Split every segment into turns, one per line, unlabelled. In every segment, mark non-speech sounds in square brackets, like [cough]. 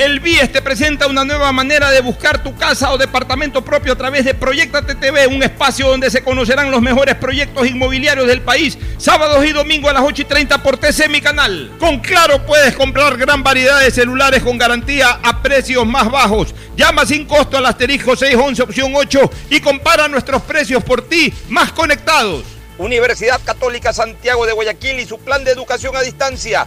El BIES te presenta una nueva manera de buscar tu casa o departamento propio a través de Proyecta TV, un espacio donde se conocerán los mejores proyectos inmobiliarios del país, sábados y domingos a las 8 y 30 por TC Mi Canal. Con Claro puedes comprar gran variedad de celulares con garantía a precios más bajos. Llama sin costo al asterisco 611 opción 8 y compara nuestros precios por ti más conectados. Universidad Católica Santiago de Guayaquil y su plan de educación a distancia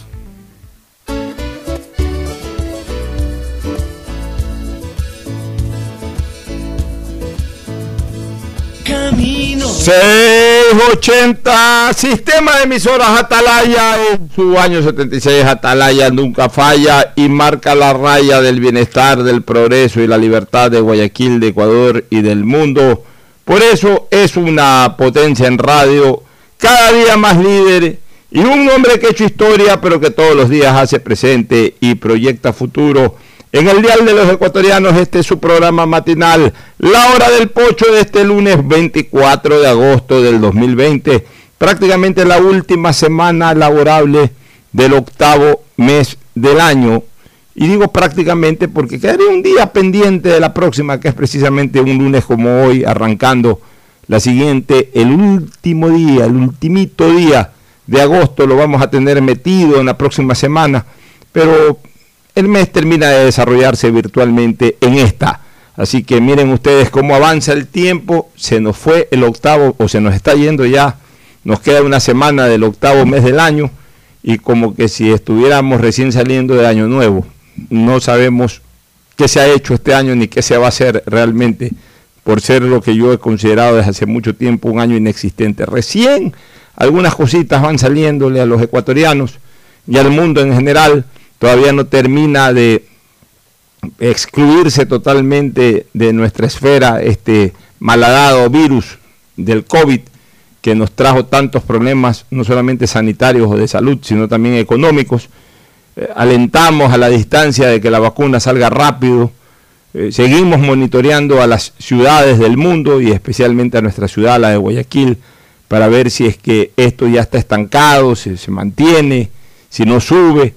Camino. 680, sistema de emisoras Atalaya, en su año 76 Atalaya nunca falla y marca la raya del bienestar, del progreso y la libertad de Guayaquil, de Ecuador y del mundo. Por eso es una potencia en radio, cada día más líder y un hombre que ha hecho historia, pero que todos los días hace presente y proyecta futuro en el Dial de los Ecuatorianos, este es su programa matinal, la hora del pocho de este lunes 24 de agosto del 2020, prácticamente la última semana laborable del octavo mes del año. Y digo prácticamente porque quedaría un día pendiente de la próxima, que es precisamente un lunes como hoy, arrancando la siguiente, el último día, el ultimito día de agosto, lo vamos a tener metido en la próxima semana. Pero el mes termina de desarrollarse virtualmente en esta. Así que miren ustedes cómo avanza el tiempo, se nos fue el octavo o se nos está yendo ya, nos queda una semana del octavo mes del año y como que si estuviéramos recién saliendo de año nuevo, no sabemos qué se ha hecho este año ni qué se va a hacer realmente por ser lo que yo he considerado desde hace mucho tiempo un año inexistente. Recién algunas cositas van saliéndole a los ecuatorianos y al mundo en general todavía no termina de excluirse totalmente de nuestra esfera este malhadado virus del COVID que nos trajo tantos problemas, no solamente sanitarios o de salud, sino también económicos. Eh, alentamos a la distancia de que la vacuna salga rápido. Eh, seguimos monitoreando a las ciudades del mundo y especialmente a nuestra ciudad, la de Guayaquil, para ver si es que esto ya está estancado, si se mantiene, si no sube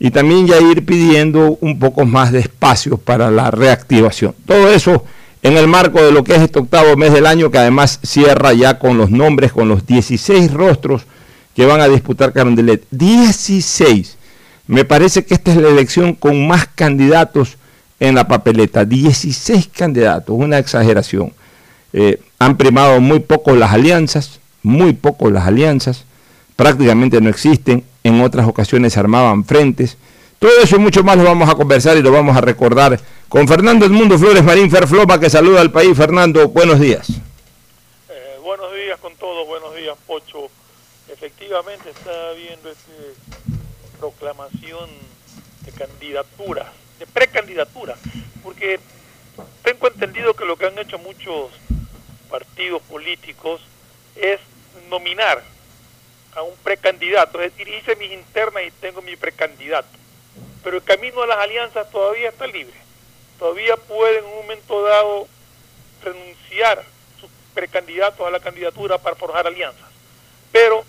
y también ya ir pidiendo un poco más de espacio para la reactivación. Todo eso en el marco de lo que es este octavo mes del año, que además cierra ya con los nombres, con los 16 rostros que van a disputar Carondelet. 16. Me parece que esta es la elección con más candidatos en la papeleta. 16 candidatos, una exageración. Eh, han primado muy poco las alianzas, muy poco las alianzas, prácticamente no existen en otras ocasiones armaban frentes. Todo eso y mucho más lo vamos a conversar y lo vamos a recordar con Fernando Edmundo Flores Marín Ferfloma, que saluda al país. Fernando, buenos días.
Eh, buenos días con todos, buenos días, Pocho. Efectivamente está habiendo esta proclamación de candidatura, de precandidatura, porque tengo entendido que lo que han hecho muchos partidos políticos es nominar a un precandidato, es decir, hice mis internas y tengo mi precandidato. Pero el camino a las alianzas todavía está libre. Todavía pueden en un momento dado renunciar sus precandidatos a la candidatura para forjar alianzas. Pero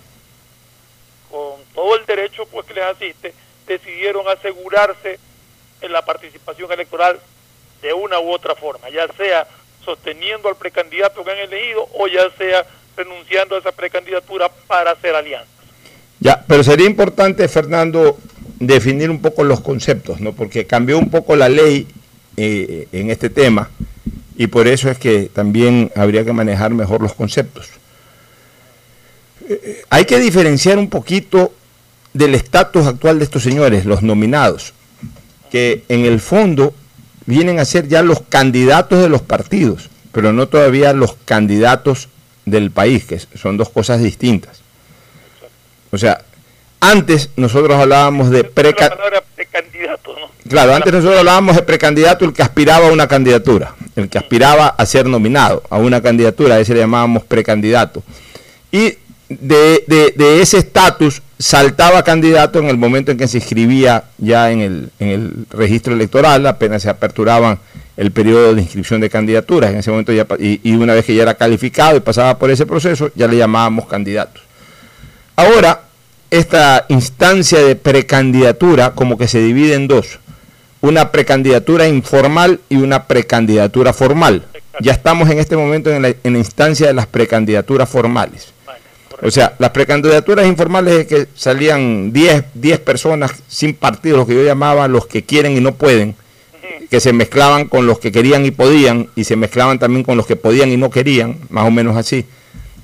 con todo el derecho pues que les asiste, decidieron asegurarse en la participación electoral de una u otra forma, ya sea sosteniendo al precandidato que han elegido o ya sea renunciando a esa precandidatura para hacer alianzas.
Ya, pero sería importante, Fernando, definir un poco los conceptos, ¿no? Porque cambió un poco la ley eh, en este tema y por eso es que también habría que manejar mejor los conceptos. Eh, hay que diferenciar un poquito del estatus actual de estos señores, los nominados, que en el fondo vienen a ser ya los candidatos de los partidos, pero no todavía los candidatos del país, que son dos cosas distintas. O sea, antes nosotros hablábamos de precandidato. Claro, antes nosotros hablábamos de precandidato el que aspiraba a una candidatura, el que aspiraba a ser nominado a una candidatura, a ese le llamábamos precandidato. Y de, de, ese estatus saltaba candidato en el momento en que se inscribía ya en el, en el registro electoral, apenas se aperturaban el periodo de inscripción de candidaturas. En ese momento ya, y, y, una vez que ya era calificado y pasaba por ese proceso, ya le llamábamos candidatos. Ahora, esta instancia de precandidatura como que se divide en dos. Una precandidatura informal y una precandidatura formal. Ya estamos en este momento en la, en la instancia de las precandidaturas formales. O sea, las precandidaturas informales es que salían 10, 10 personas sin partido, los que yo llamaba los que quieren y no pueden, que se mezclaban con los que querían y podían, y se mezclaban también con los que podían y no querían, más o menos así.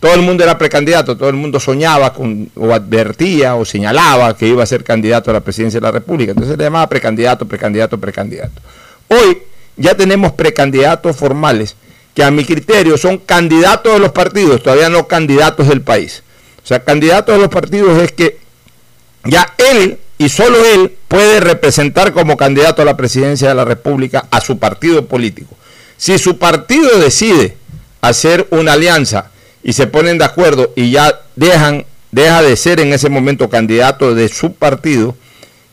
Todo el mundo era precandidato, todo el mundo soñaba con, o advertía o señalaba que iba a ser candidato a la presidencia de la República. Entonces se le llamaba precandidato, precandidato, precandidato. Hoy ya tenemos precandidatos formales que a mi criterio son candidatos de los partidos, todavía no candidatos del país. O sea, candidato de los partidos es que ya él y solo él puede representar como candidato a la presidencia de la República a su partido político. Si su partido decide hacer una alianza y se ponen de acuerdo y ya dejan, deja de ser en ese momento candidato de su partido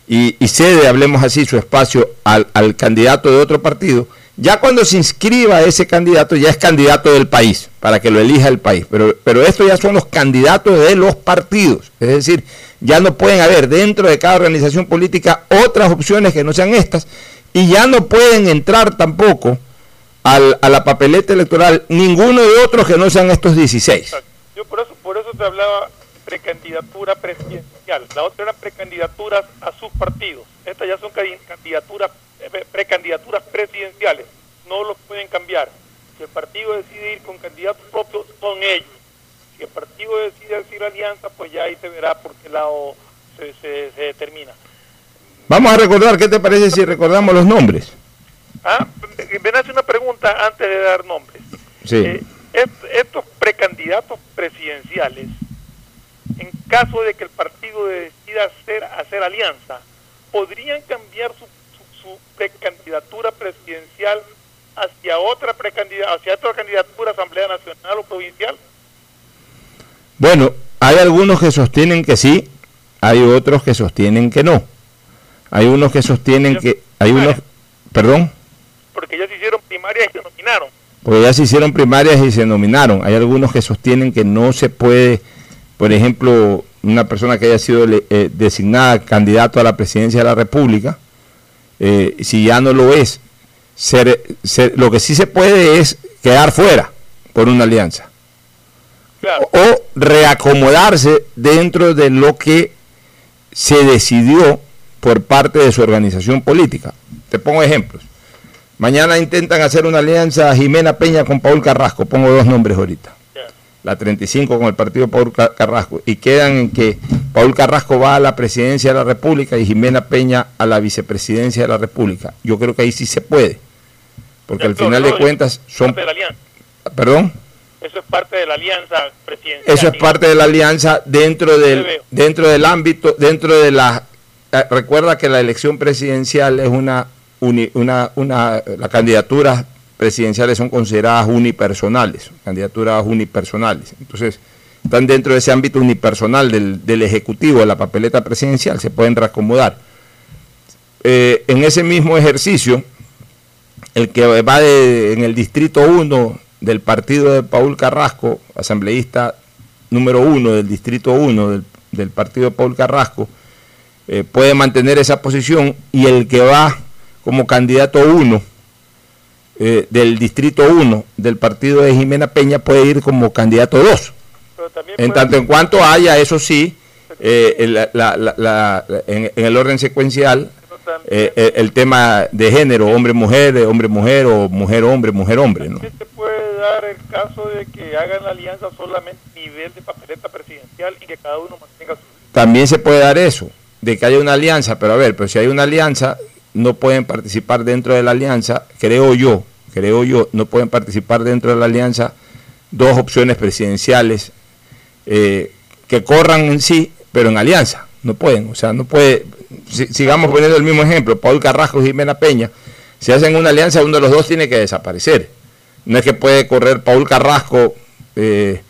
y, cede, hablemos así, su espacio al, al candidato de otro partido, ya cuando se inscriba ese candidato, ya es candidato del país, para que lo elija el país. Pero, pero estos ya son los candidatos de los partidos. Es decir, ya no pueden haber dentro de cada organización política otras opciones que no sean estas. Y ya no pueden entrar tampoco al, a la papeleta electoral ninguno de otros que no sean estos 16.
Yo por eso, por eso te hablaba precandidatura presidencial. La otra eran precandidaturas a sus partidos. Estas ya son candidaturas precandidaturas presidenciales. No los pueden cambiar. Si el partido decide ir con candidatos propios, son ellos. Si el partido decide decir alianza, pues ya ahí se verá por qué lado se, se, determina.
Vamos a recordar, ¿qué te parece si recordamos los nombres?
Ah, ven a hacer una pregunta antes de dar nombres.
Sí.
Eh, estos precandidatos presidenciales, en caso de que el partido decida hacer, hacer alianza, podrían cambiar su su precandidatura presidencial hacia otra precandidatura, hacia otra candidatura Asamblea Nacional o provincial?
Bueno, hay algunos que sostienen que sí, hay otros que sostienen que no. Hay unos que sostienen que hay unos, perdón,
porque ya se hicieron primarias y se nominaron.
Porque ya se hicieron primarias y se nominaron. Hay algunos que sostienen que no se puede, por ejemplo, una persona que haya sido eh, designada candidato a la presidencia de la República, eh, si ya no lo es, ser, lo que sí se puede es quedar fuera por una alianza. O reacomodarse dentro de lo que se decidió por parte de su organización política. Te pongo ejemplos. Mañana intentan hacer una alianza Jimena Peña con Paul Carrasco, pongo dos nombres ahorita la 35 con el partido Paul Carrasco, y quedan en que Paul Carrasco va a la presidencia de la República y Jimena Peña a la vicepresidencia de la República. Yo creo que ahí sí se puede, porque al final de cuentas son... De ¿Perdón?
Eso es parte de la alianza presidencial.
Eso es parte de la alianza dentro del, dentro del ámbito, dentro de la... Eh, recuerda que la elección presidencial es una, una, una la candidatura presidenciales son consideradas unipersonales, candidaturas unipersonales. Entonces, están dentro de ese ámbito unipersonal del, del Ejecutivo, de la papeleta presidencial, se pueden reacomodar. Eh, en ese mismo ejercicio, el que va en el distrito 1 del partido de Paul Carrasco, asambleísta número 1 del distrito 1 del, del partido de Paul Carrasco, eh, puede mantener esa posición y el que va como candidato 1 eh, del distrito 1 del partido de Jimena Peña puede ir como candidato 2.
Pero también
En tanto en cuanto haya, eso sí, eh, el- la- la- la- la- en, en el orden secuencial,
también-
eh, el, el tema de género, hombre-mujer, eh, hombre-mujer o mujer-hombre, mujer-hombre, ¿no?
se puede dar el caso de que hagan la alianza solamente a nivel de papeleta presidencial y que cada uno mantenga su
También se puede dar eso, de que haya una alianza, pero a ver, pero si hay una alianza, no pueden participar dentro de la alianza, creo yo, creo yo, no pueden participar dentro de la alianza dos opciones presidenciales eh, que corran en sí, pero en alianza, no pueden, o sea, no puede, si- sigamos poniendo el mismo ejemplo, Paul Carrasco y Jimena Peña, si hacen una alianza, uno de los dos tiene que desaparecer. No es que puede correr Paul Carrasco eh,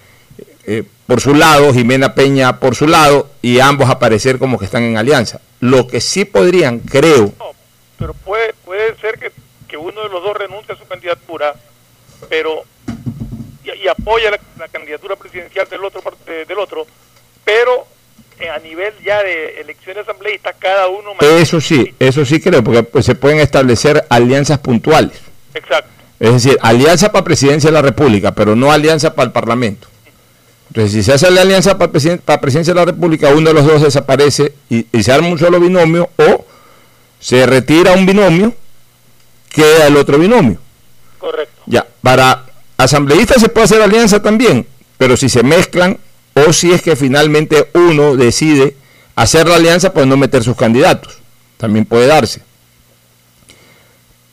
eh, por su lado, Jimena Peña por su lado, y ambos aparecer como que están en alianza. Lo que sí podrían, creo,
pero puede, puede ser que, que uno de los dos renuncie a su candidatura, pero y, y apoya la, la candidatura presidencial del otro de- del otro, pero eh, a nivel ya de elecciones asambleístas cada uno
eso sí, eso sí creo, porque pues, se pueden establecer alianzas puntuales.
exacto
Es decir, alianza para presidencia de la República, pero no alianza para el Parlamento. Entonces, si se hace la alianza para, presiden- para presidencia de la República, uno de los dos desaparece y, y se arma un solo binomio o se retira un binomio, queda el otro binomio.
correcto
Ya, para asambleístas se puede hacer alianza también, pero si se mezclan o si es que finalmente uno decide hacer la alianza, pues no meter sus candidatos. También puede darse.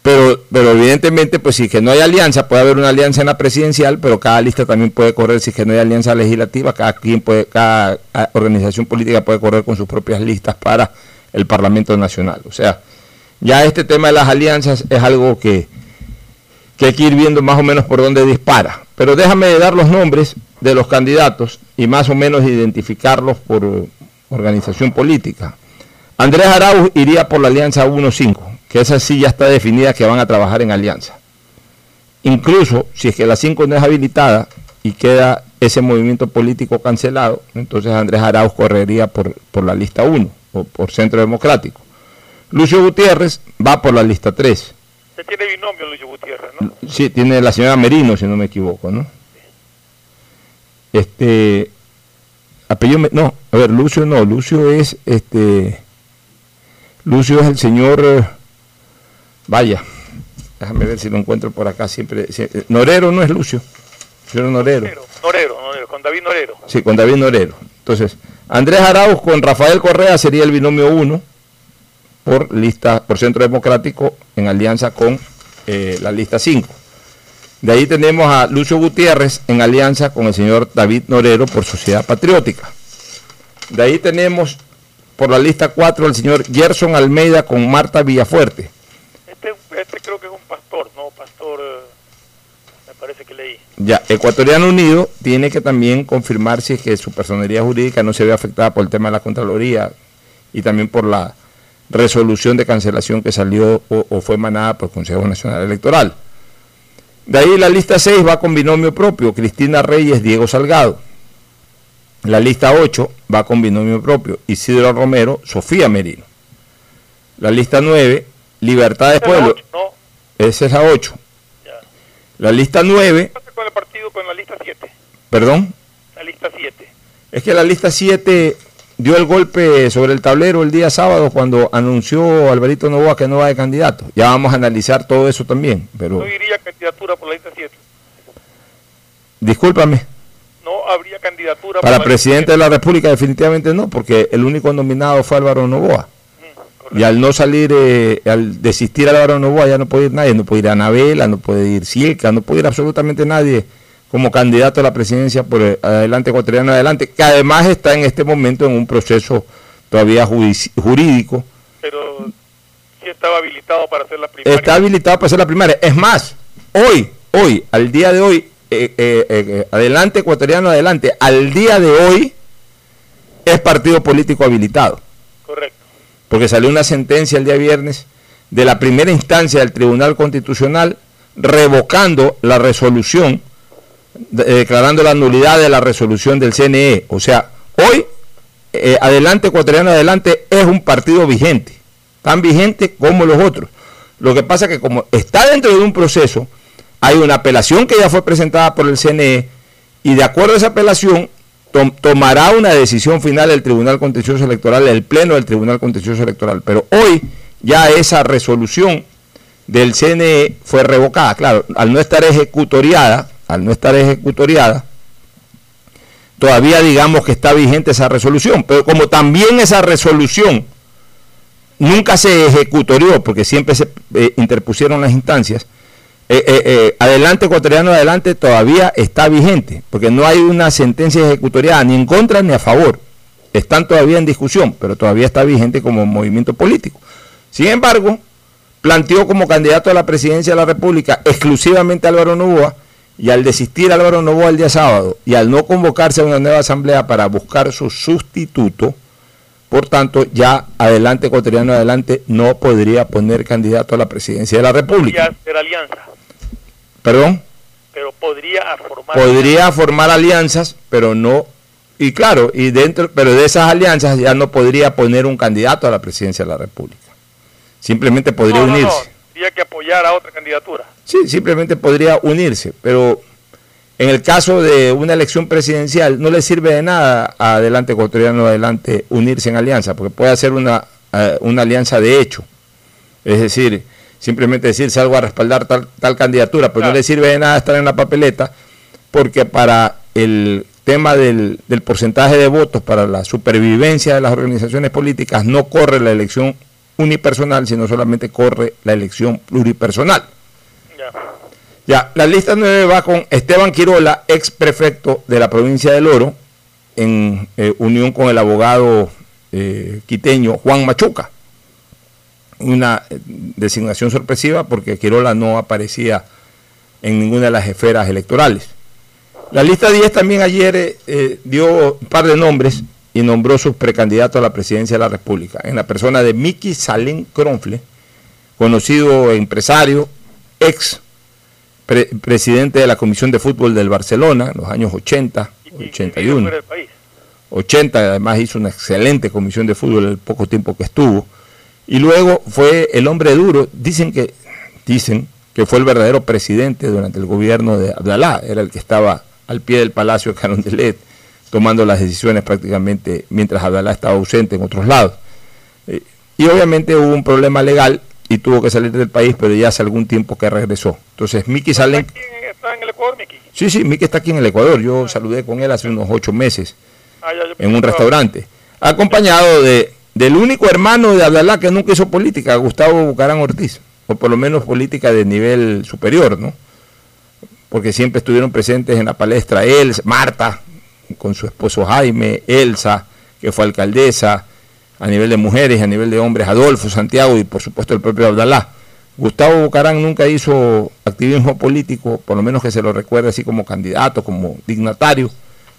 Pero, pero evidentemente, pues si es que no hay alianza, puede haber una alianza en la presidencial, pero cada lista también puede correr, si es que no hay alianza legislativa, cada quien puede, cada organización política puede correr con sus propias listas para el Parlamento Nacional. O sea, ya este tema de las alianzas es algo que, que hay que ir viendo más o menos por dónde dispara. Pero déjame dar los nombres de los candidatos y más o menos identificarlos por organización política. Andrés Arauz iría por la alianza 1-5, que esa sí ya está definida que van a trabajar en alianza. Incluso si es que la 5 no es habilitada y queda ese movimiento político cancelado, entonces Andrés Arauz correría por, por la lista 1 o por Centro Democrático. Lucio Gutiérrez va por la lista 3.
se tiene binomio Luis Gutiérrez ¿no?
Sí, tiene la señora Merino, si no me equivoco, ¿no? Este. Apellido. No, a ver, Lucio no. Lucio es este. Lucio es el señor. Vaya, déjame ver si lo encuentro por acá siempre. si- eh, Norero no es Lucio. Señor Norero.
Norero, Norero, Norero, con David Norero
Sí, con David Norero. Entonces, Andrés Arauz con Rafael Correa sería el binomio 1 por lista, por Centro Democrático en alianza con eh, la lista 5. De ahí tenemos a Lucio Gutiérrez en alianza con el señor David Norero por Sociedad Patriótica. De ahí tenemos por la lista 4 al señor Gerson Almeida con Marta Villafuerte.
este, este creo que es un pastor no pastor eh, parece que leí
Ya, Ecuatoriano Unido tiene que también confirmar si es que su personería jurídica no se ve afectada por el tema de la Contraloría y también por la resolución de cancelación que salió o, o fue emanada por el Consejo Nacional Electoral. De ahí la lista 6 va con binomio propio, Cristina Reyes, Diego Salgado. La lista 8 va con binomio propio, Isidro Romero, Sofía Merino. La lista 9, Libertad de Pueblo, esa es la 8. La lista 9,
¿Qué pasa con el partido con la lista 7
perdón,
la lista 7
Es que la lista 7 dio el golpe sobre el tablero el día sábado cuando anunció Alvarito Novoa que no va de candidato. Ya vamos a analizar todo eso también, pero
no iría candidatura por la lista 7
discúlpame,
no habría candidatura
para
por la
presidente de la República definitivamente no, porque el único nominado fue Álvaro Novoa.
7. Correcto.
Y al no salir, eh, al desistir Álvaro Novoa ya no puede ir nadie, no puede ir Anabela, no puede ir Cielca, no puede ir absolutamente nadie como candidato a la presidencia por eh, adelante ecuatoriano adelante, que además está en este momento en un proceso todavía jurídico
pero sí estaba habilitado para hacer la primaria
está habilitado para hacer la primaria. Es más, hoy, hoy, al día de hoy, eh, eh, eh, adelante ecuatoriano adelante, al día de hoy es partido político habilitado. Porque salió una sentencia el día viernes de la primera instancia del Tribunal Constitucional revocando la resolución, declarando la nulidad de la resolución del CNE. O sea, hoy, adelante ecuatoriano adelante es un partido vigente, tan vigente como los otros. Lo que pasa es que como está dentro de un proceso, hay una apelación que ya fue presentada por el CNE y de acuerdo a esa apelación tomará una decisión final el Tribunal Contencioso Electoral, el Pleno del Tribunal Contencioso Electoral. Pero hoy ya esa resolución del CNE fue revocada. Claro, al no estar ejecutoriada, al no estar ejecutoriada, todavía digamos que está vigente esa resolución. Pero como también esa resolución nunca se ejecutorió, porque siempre se eh, interpusieron las instancias, eh, eh, adelante ecuatoriano adelante todavía está vigente, porque no hay una sentencia ejecutoriada ni en contra ni a favor. Están todavía en discusión, pero todavía está vigente como movimiento político. Sin embargo, planteó como candidato a la presidencia de la República exclusivamente Álvaro Novoa, y al desistir Álvaro Novoa el día sábado, y al no convocarse a una nueva asamblea para buscar su sustituto, por tanto, ya adelante, ecuatoriano adelante, no podría poner candidato a la presidencia de la República. ¿Perdón?
Pero podría formar
Podría formar alianzas, pero no. Y claro, y dentro, pero de esas alianzas ya no podría poner un candidato a la presidencia de la República. Simplemente podría
No, no, no,
unirse.
Tendría que apoyar a otra candidatura.
Sí, simplemente podría unirse, pero en el caso de una elección presidencial no le sirve de nada a adelante ecuatoriano adelante unirse en alianza, porque puede hacer una, eh, una alianza de hecho. Es decir, simplemente decir salgo a respaldar tal, tal candidatura, pero no
Claro.
le sirve de nada estar en la papeleta, porque para el tema del, del porcentaje de votos, para la supervivencia de las organizaciones políticas, no corre la elección unipersonal, sino solamente corre la elección pluripersonal.
Ya.
Ya, la lista 9 va con Esteban Quirola, ex prefecto de la provincia del Oro, en eh, unión con el abogado eh, quiteño Juan Machuca. Una eh, designación sorpresiva porque Quirola no aparecía en ninguna de las esferas electorales. La lista 10 también ayer eh, eh, dio un par de nombres y nombró sus precandidatos a la presidencia de la República, en la persona de Miki Salén Cronfle, conocido empresario, ex pre- presidente de la Comisión de Fútbol del Barcelona en los años 80,
Y- y vive
81.
fuera del país.
80, además hizo una excelente comisión de fútbol el poco tiempo que estuvo. Y luego fue el hombre duro, dicen que, dicen que fue el verdadero presidente durante el gobierno de Abdalá, era el que estaba al pie del palacio de Carondelet, tomando las decisiones prácticamente mientras Abdalá estaba ausente en otros lados. Eh, Y obviamente hubo un problema legal y tuvo que salir del país, pero ya hace algún tiempo que regresó. Entonces, Miki Salen,
¿Está, aquí en- el Ecuador, Miki?
sí, sí, Miki está aquí en el Ecuador, yo saludé con él hace unos ocho meses
Ah,
en un restaurante, acompañado de, del único hermano de Abdalá que nunca hizo política, Gustavo Bucarán Ortiz, o por lo menos política de nivel superior, ¿no? Porque siempre estuvieron presentes en la palestra él, Marta, con su esposo Jaime, Elsa, que fue alcaldesa, a nivel de mujeres, a nivel de hombres, Adolfo, Santiago y por supuesto el propio Abdalá. Gustavo Bucarán nunca hizo activismo político, por lo menos que se lo recuerde así como candidato, como dignatario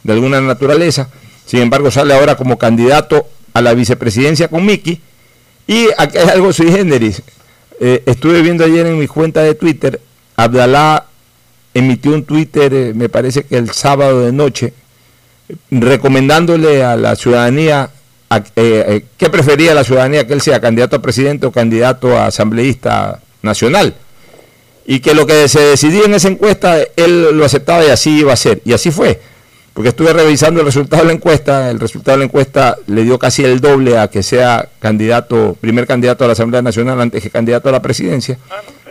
de alguna naturaleza. Sin embargo, sale ahora como candidato la vicepresidencia con Miki. Y aquí hay algo sui generis. Eh, estuve viendo ayer en mi cuenta de Twitter, Abdalá emitió un Twitter, eh, me parece que el sábado de noche, recomendándole a la ciudadanía a- eh, eh, prefería la ciudadanía, que él sea candidato a presidente o candidato a asambleísta nacional. Y que lo que se decidía en esa encuesta, él lo aceptaba y así iba a ser. Y así fue. Porque estuve revisando el resultado de la encuesta, el resultado de la encuesta le dio casi el doble a que sea candidato, primer candidato a la Asamblea Nacional antes que candidato a la presidencia.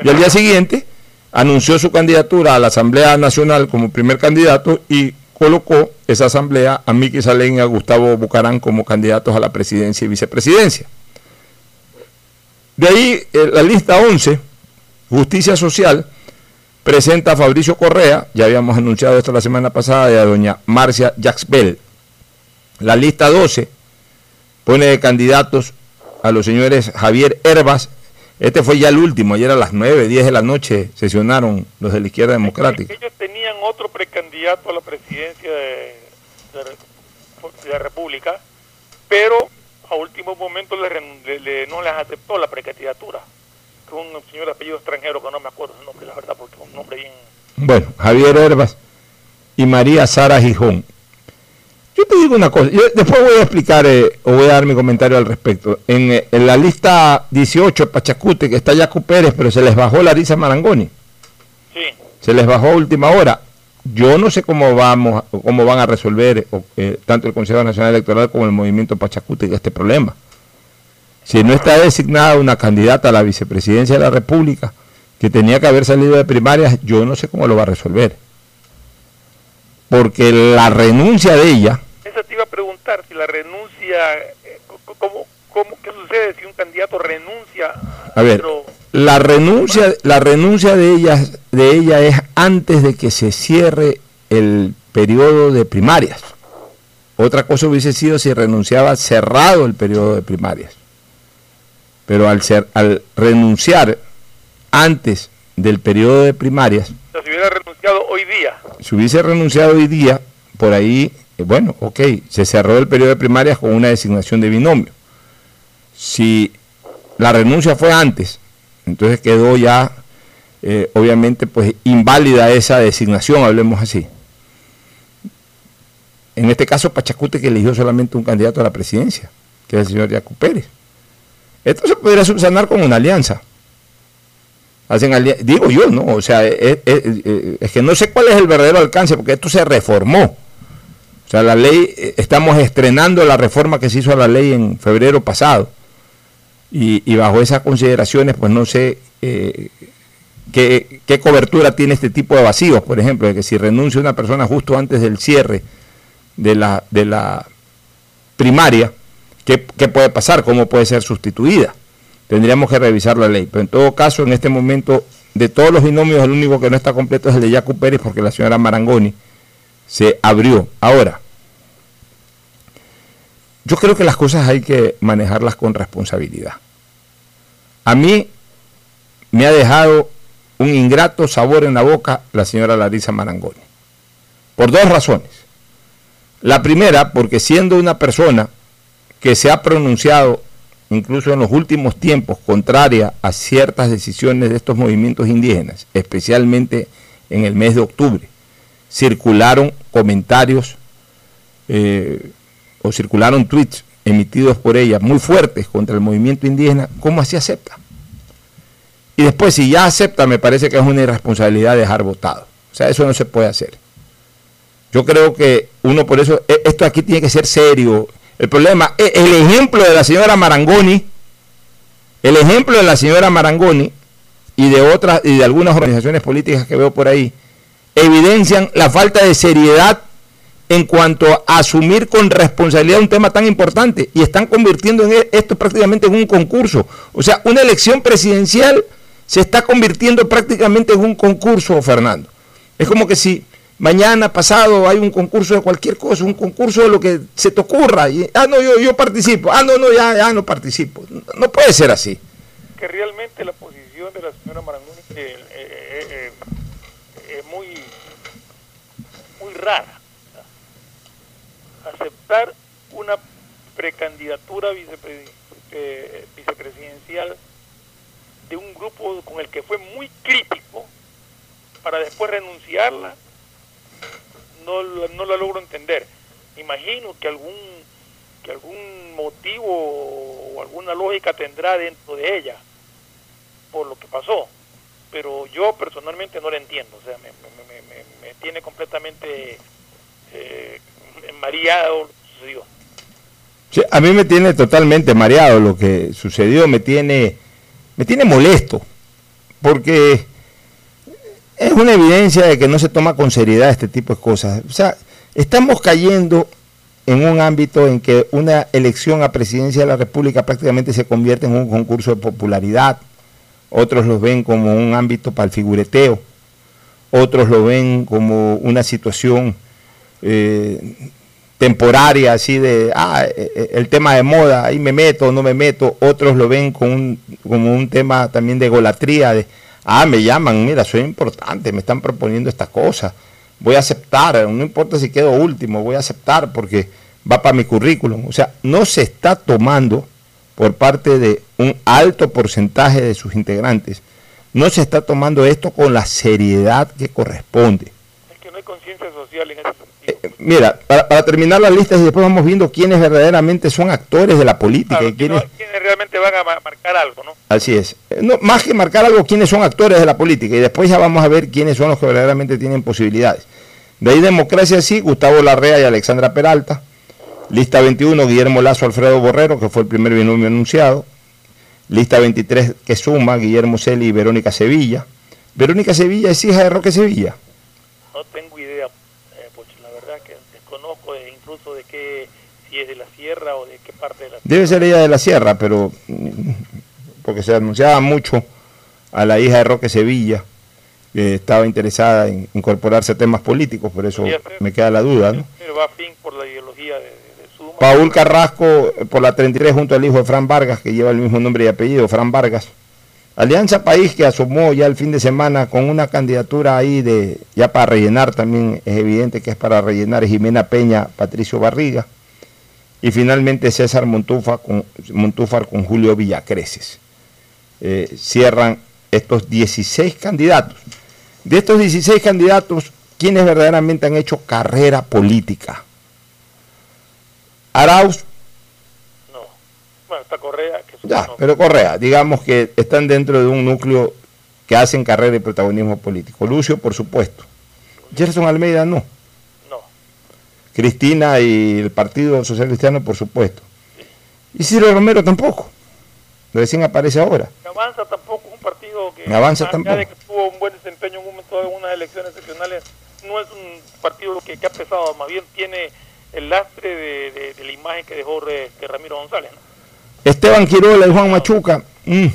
Y al día siguiente anunció su candidatura a la Asamblea Nacional como primer candidato y colocó esa asamblea a Miki Salén y a Gustavo Bucarán como candidatos a la presidencia y vicepresidencia. De ahí eh, la lista 11, Justicia Social, presenta a Fabricio Correa, ya habíamos anunciado esto la semana pasada, y a doña Marcia Jaxbel. La lista 12 pone de candidatos a los señores Javier Herbas, Este fue ya el último, ayer a las 9, 10 de la noche sesionaron los de la izquierda democrática.
Ellos tenían otro precandidato a la presidencia de, de, la República, pero a último momento le, no les aceptó la precandidatura. Un señor de apellido extranjero que no me acuerdo su nombre, la verdad, porque es un nombre bien...
Bueno, Javier Herbas y María Sara Gijón. Yo te digo una cosa, yo después voy a explicar eh, o voy a dar mi comentario al respecto. En, eh, la lista 18, Pachacute, que está Yacu Pérez, pero se les bajó Larisa Marangoni.
Sí.
Se les bajó a última hora. Yo no sé cómo vamos, cómo van a resolver eh, tanto el Consejo Nacional Electoral como el movimiento Pachacute este problema. Si no está designada una candidata a la vicepresidencia de la República, que tenía que haber salido de primarias, yo no sé cómo lo va a resolver. Porque la renuncia de ella,
eso te iba a preguntar, si la renuncia, eh, ¿cómo, cómo qué sucede si un candidato renuncia?
A ver, la renuncia, la renuncia de ella, de ella es antes de que se cierre el periodo de primarias. Otra cosa hubiese sido si renunciaba cerrado el periodo de primarias. Pero al, ser, al renunciar antes del periodo de primarias...
O si hubiera renunciado hoy día.
Si hubiese renunciado hoy día, por ahí eh, bueno, ok, se cerró el periodo de primarias con una designación de binomio. Si la renuncia fue antes, entonces quedó ya, eh, obviamente, pues inválida esa designación, hablemos así. En este caso, Pachacute que eligió solamente un candidato a la presidencia, que es el señor Yacu Pérez. Esto se podría subsanar con una alianza. Hacen digo yo, ¿no? O sea, es que no sé cuál es el verdadero alcance, porque esto se reformó. O sea, la ley, estamos estrenando la reforma que se hizo a la ley en febrero pasado. Y, bajo esas consideraciones, pues no sé eh, qué, cobertura tiene este tipo de vacíos, por ejemplo, de que si renuncia una persona justo antes del cierre de la, de la primaria, ¿qué, ¿qué, puede pasar? ¿Cómo puede ser sustituida? Tendríamos que revisar la ley. Pero en todo caso, en este momento, de todos los binomios, el único que no está completo es el de Yacu Pérez, porque la señora Marangoni se abrió. Ahora, yo creo que las cosas hay que manejarlas con responsabilidad. A mí me ha dejado un ingrato sabor en la boca la señora Larisa Marangoni. Por dos razones. La primera, porque siendo una persona que se ha pronunciado incluso en los últimos tiempos contraria a ciertas decisiones de estos movimientos indígenas, especialmente en el mes de octubre, circularon comentarios eh, o circularon tweets emitidos por ella muy fuertes contra el movimiento indígena, ¿cómo así acepta? Y después, si ya acepta, me parece que es una irresponsabilidad dejar votado. O sea, eso no se puede hacer. Yo creo que uno por eso, e, esto aquí tiene que ser serio. El problema, el ejemplo de la señora Marangoni, el ejemplo de la señora Marangoni y de otras y de algunas organizaciones políticas que veo por ahí, evidencian la falta de seriedad en cuanto a asumir con responsabilidad un tema tan importante y están convirtiendo en e-, esto prácticamente en un concurso. O sea, una elección presidencial se está convirtiendo prácticamente en un concurso, Fernando. Es como que si mañana pasado hay un concurso de cualquier cosa, un concurso de lo que se te ocurra, y, ah, no, yo, yo participo, ah, no, no, ya, ya no participo. No, puede ser así.
Que realmente la posición de la señora Marangoni eh, eh, eh, es muy rara. Aceptar una precandidatura vicepresidencial de un grupo con el que fue muy crítico para después renunciarla, no, la logro entender. Imagino que algún, que algún motivo o alguna lógica tendrá dentro de ella por lo que pasó pero yo personalmente no la entiendo, o sea, me, tiene completamente eh, mareado lo que sucedió.
A mí me tiene totalmente mareado lo que sucedió, me tiene, me tiene molesto, porque es una evidencia de que no se toma con seriedad este tipo de cosas. O sea, estamos cayendo en un ámbito en que una elección a presidencia de la República prácticamente se convierte en un concurso de popularidad. Otros lo ven como un ámbito para el figureteo, otros lo ven como una situación eh, temporaria, así de, ah, eh, eh, el tema de moda, ahí me meto no me meto, otros lo ven como un tema también de golatría, de, ah, me llaman, mira, soy importante, me están proponiendo esta cosa, voy a aceptar, no importa si quedo último, voy a aceptar porque va para mi currículum. O sea, no se está tomando por parte de un alto porcentaje de sus integrantes, no se está tomando esto con la seriedad que corresponde.
Es que no hay conciencia social en
mira, para, terminar las listas y después vamos viendo quiénes verdaderamente son actores de la política. y quiénes...
realmente van a marcar algo, ¿no?
Así es. Eh, no, más que marcar algo, quiénes son actores de la política. Y después ya vamos a ver quiénes son los que verdaderamente tienen posibilidades. De ahí democracia sí, Gustavo Larrea y Alexandra Peralta. Lista 21, Guillermo Lazo, Alfredo Borrero, que fue el primer binomio anunciado. Lista 23, que suma, Guillermo Celi y Verónica Sevilla. Verónica Sevilla es hija de Roque Sevilla.
No tengo idea, eh, pues la verdad que desconozco incluso de qué, si es de la sierra o de qué parte de la sierra.
Debe ser ella de la sierra, pero porque se anunciaba mucho a la hija de Roque Sevilla que estaba interesada en incorporarse a temas políticos, por eso me queda la duda. ¿no?
va fin por la ideología de,
Paul Carrasco eh, por la 33 junto al hijo de Fran Vargas, que lleva el mismo nombre y apellido, Fran Vargas. Alianza País que asomó ya el fin de semana con una candidatura ahí de ya para rellenar también es evidente que es para rellenar Jimena Peña, Patricio Barriga y finalmente César Montúfar con, Montúfar con Julio Villacreces. Eh, cierran estos 16 candidatos. De estos 16 candidatos, ¿quiénes verdaderamente han hecho carrera política? Arauz.
No. Bueno, está Correa. Que
ya, pero Correa, digamos que están dentro de un núcleo que hacen carrera y protagonismo político. Lucio, por supuesto. Gerson Almeida. No. Cristina y el Partido Social Cristiano, por supuesto. Y Ciro Romero tampoco. Recién aparece ahora.
Avanza tampoco un partido que,
avanza tampoco.
que tuvo un buen desempeño en un momento de unas elecciones seccionales, no es un partido que, ha pesado, más bien tiene el lastre de, la imagen que dejó Ramiro González.
Esteban Quirola y Juan Machuca. Mm.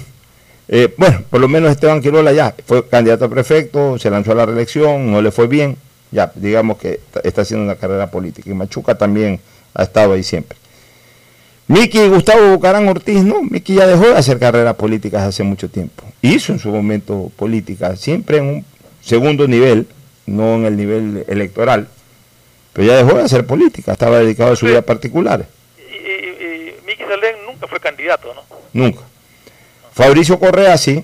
Eh, bueno, por lo menos Esteban Quirola ya fue candidato a prefecto, se lanzó a la reelección, no le fue bien. Ya, digamos que está haciendo una carrera política. Y Machuca también ha estado ahí siempre. Miki y Gustavo Bucarán Ortiz, no, Miki ya dejó de hacer carreras políticas hace mucho tiempo. Hizo en su momento política, siempre en un segundo nivel, no en el nivel electoral, pero ya dejó de hacer política, estaba dedicado a su vida particular.
Y, Miki Salén nunca fue candidato, ¿no?
Nunca. Fabricio Correa sí,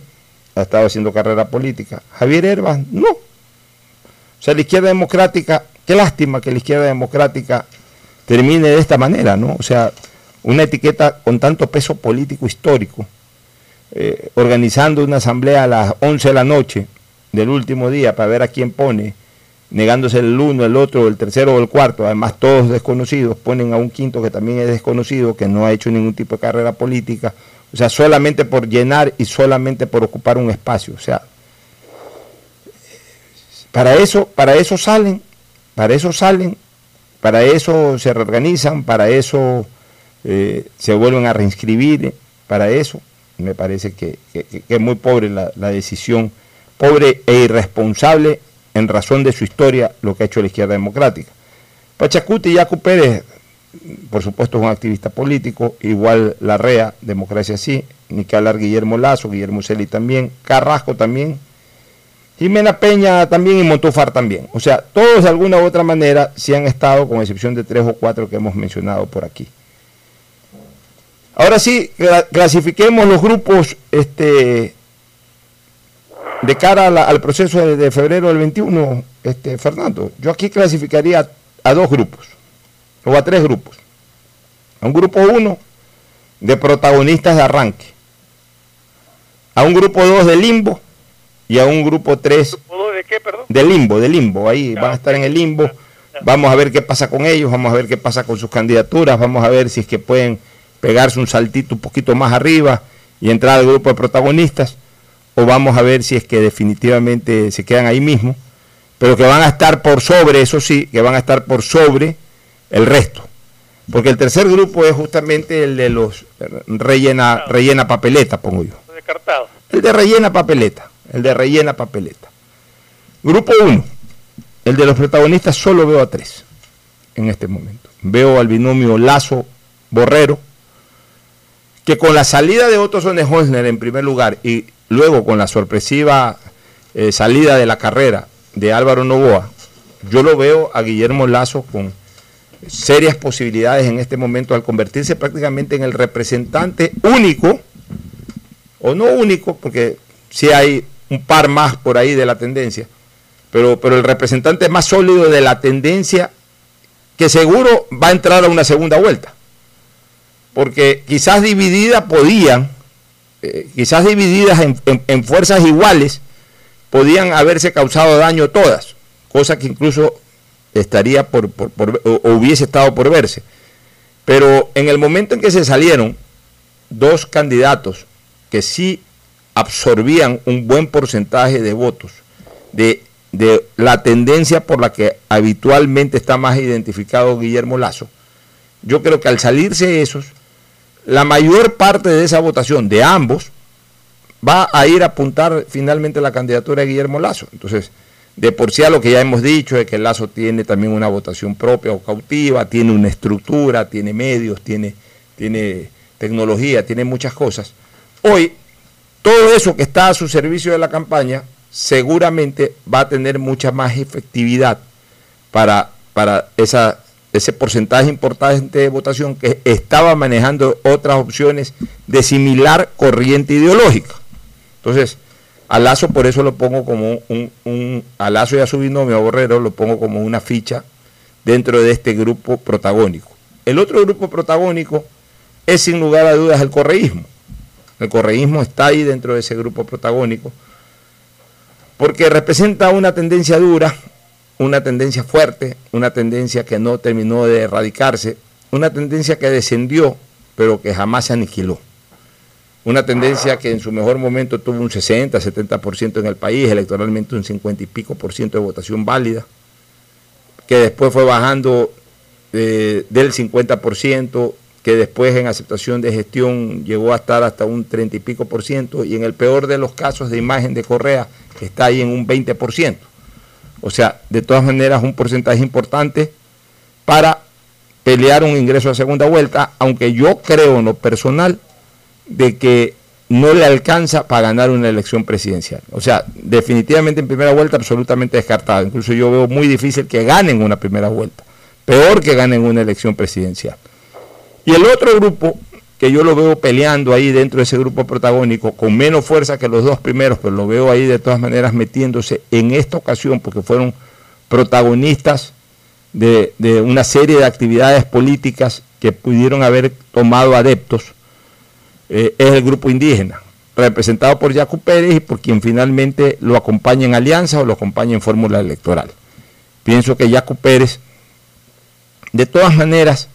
ha estado haciendo carrera política. Javier Herbas, no. O sea, la izquierda democrática, qué lástima que la izquierda democrática termine de esta manera, ¿no? O sea, una etiqueta con tanto peso político histórico, eh, organizando una asamblea a las 11 de la noche del último día para ver a quién pone, negándose el uno, el otro, el tercero o el cuarto, además todos desconocidos, ponen a un quinto que también es desconocido, que no ha hecho ningún tipo de carrera política, o sea, solamente por llenar y solamente por ocupar un espacio, o sea, para eso, para eso salen, para eso salen, para eso se reorganizan, para eso eh, se vuelven a reinscribir para eso. Me parece que, es muy pobre la, decisión, pobre e irresponsable en razón de su historia lo que ha hecho la izquierda democrática. Pachacuti y Yacu Pérez, por supuesto, es un activista político, igual la REA, Democracia sí, ni que hablar Guillermo Lazo, Guillermo Celi también, Carrasco también, Jimena Peña también y Montúfar también. O sea, todos de alguna u otra manera sí han estado, con excepción de tres o cuatro que hemos mencionado por aquí. Ahora sí, clasifiquemos los grupos este, de cara al proceso de, febrero del 21, este, Fernando. Yo aquí clasificaría a dos grupos, o a tres grupos. A un grupo uno de protagonistas de arranque, a un grupo dos de limbo y a un grupo tres
de, qué, perdón?
de limbo, de limbo. Ahí van a estar en el limbo. Vamos a ver qué pasa con ellos, vamos a ver qué pasa con sus candidaturas, vamos a ver si es que pueden pegarse un saltito un poquito más arriba y entrar al grupo de protagonistas, o vamos a ver si es que definitivamente se quedan ahí mismo, pero que van a estar por sobre, eso sí, que van a estar por sobre el resto. Porque el tercer grupo es justamente el de los rellena, rellena papeleta, pongo yo. El de rellena papeleta, el de rellena papeleta. Grupo 1, el de los protagonistas solo veo a tres. en este momento. Veo al binomio Lazo-Borrero, que con la salida de Otto Sonnenholzner en primer lugar y luego con la sorpresiva eh, salida de la carrera de Álvaro Novoa, yo lo veo a Guillermo Lazo con serias posibilidades en este momento al convertirse prácticamente en el representante único, o no único, porque sí hay un par más por ahí de la tendencia, pero, pero el representante más sólido de la tendencia que seguro va a entrar a una segunda vuelta. Porque quizás divididas podían, eh, quizás divididas en, fuerzas iguales, podían haberse causado daño todas, cosa que incluso estaría por, o hubiese estado por verse. Pero en el momento en que se salieron dos candidatos que sí absorbían un buen porcentaje de votos de, de, la tendencia por la que habitualmente está más identificado Guillermo Lazo, yo creo que al salirse esos, la mayor parte de esa votación de ambos va a ir a apuntar finalmente la candidatura de Guillermo Lazo. Entonces, de por sí a lo que ya hemos dicho es que Lazo tiene también una votación propia o cautiva, tiene una estructura, tiene medios, tiene, tiene tecnología, tiene muchas cosas. Hoy, todo eso que está a su servicio de la campaña seguramente va a tener mucha más efectividad para, para esa, ese porcentaje importante de votación que estaba manejando otras opciones de similar corriente ideológica. Entonces, a Lazo por eso lo pongo como un, un a Lazo y a su binomio Borrero lo pongo como una ficha dentro de este grupo protagónico. El otro grupo protagónico es sin lugar a dudas el correísmo. El correísmo está ahí dentro de ese grupo protagónico porque representa una tendencia dura, una tendencia fuerte, una tendencia que no terminó de erradicarse, una tendencia que descendió pero que jamás se aniquiló. Una tendencia que en su mejor momento tuvo un 60, 70% en el país, electoralmente un 50 y pico por ciento de votación válida, que después fue bajando eh, del 50%, que después en aceptación de gestión llegó a estar hasta un 30 y pico por ciento, y en el peor de los casos de imagen de Correa está ahí en un 20%. O sea, de todas maneras un porcentaje importante para pelear un ingreso a segunda vuelta, aunque yo creo en lo personal de que no le alcanza para ganar una elección presidencial. O sea, definitivamente en primera vuelta absolutamente descartado. Incluso yo veo muy difícil que ganen una primera vuelta. Peor que ganen una elección presidencial. Y el otro grupo, que yo lo veo peleando ahí dentro de ese grupo protagónico, con menos fuerza que los dos primeros, pero lo veo ahí de todas maneras metiéndose en esta ocasión, porque fueron protagonistas de, una serie de actividades políticas que pudieron haber tomado adeptos eh, es el grupo indígena, representado por Jaco Pérez y por quien finalmente lo acompaña en alianza o lo acompaña en fórmula electoral. Pienso que Jaco Pérez, de todas maneras,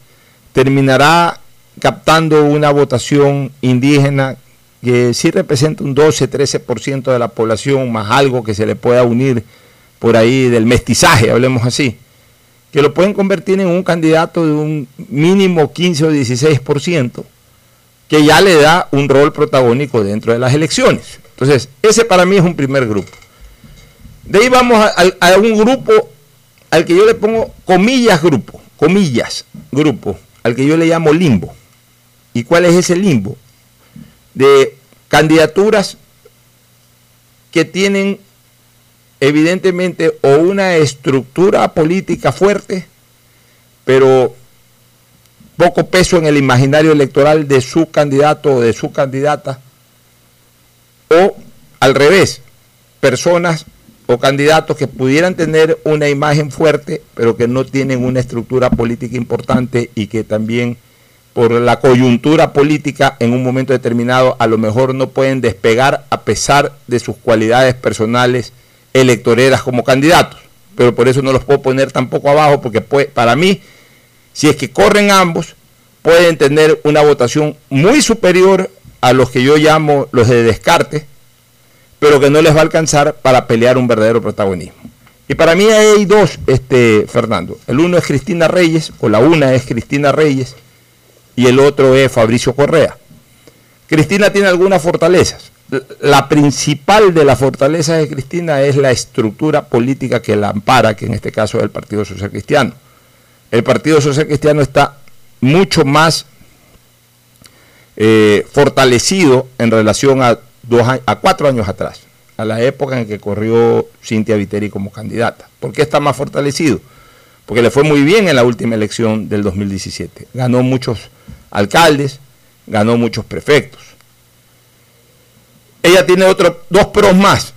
terminará captando una votación indígena que sí representa un 12-13% de la población, más algo que se le pueda unir por ahí del mestizaje, hablemos así, que lo pueden convertir en un candidato de un mínimo 15 o 16%, que ya le da un rol protagónico dentro de las elecciones. Entonces, ese para mí es un primer grupo. De ahí vamos a, un grupo al que yo le pongo comillas grupo, comillas grupo, al que yo le llamo limbo. ¿Y cuál es ese limbo? De candidaturas que tienen evidentemente o una estructura política fuerte, pero poco peso en el imaginario electoral de su candidato o de su candidata, o al revés, personas o candidatos que pudieran tener una imagen fuerte, pero que no tienen una estructura política importante y que también por la coyuntura política en un momento determinado a lo mejor no pueden despegar a pesar de sus cualidades personales electoreras como candidatos. Pero por eso no los puedo poner tampoco abajo, porque para mí si es que corren ambos, pueden tener una votación muy superior a los que yo llamo los de descarte, pero que no les va a alcanzar para pelear un verdadero protagonismo. Y para mí hay dos, este, Fernando. El uno es Cristina Reyes, o la una es Cristina Reyes, y el otro es Fabricio Correa. Cristina tiene algunas fortalezas. La principal de las fortalezas de Cristina es la estructura política que la ampara, que en este caso es el Partido Social Cristiano el Partido Social Cristiano está mucho más eh, fortalecido en relación a, dos, a cuatro años atrás, a la época en que corrió Cintia Viteri como candidata. ¿Por qué está más fortalecido? Porque le fue muy bien en la última elección del 2017. Ganó muchos alcaldes, ganó muchos prefectos. Ella tiene otros dos pros más,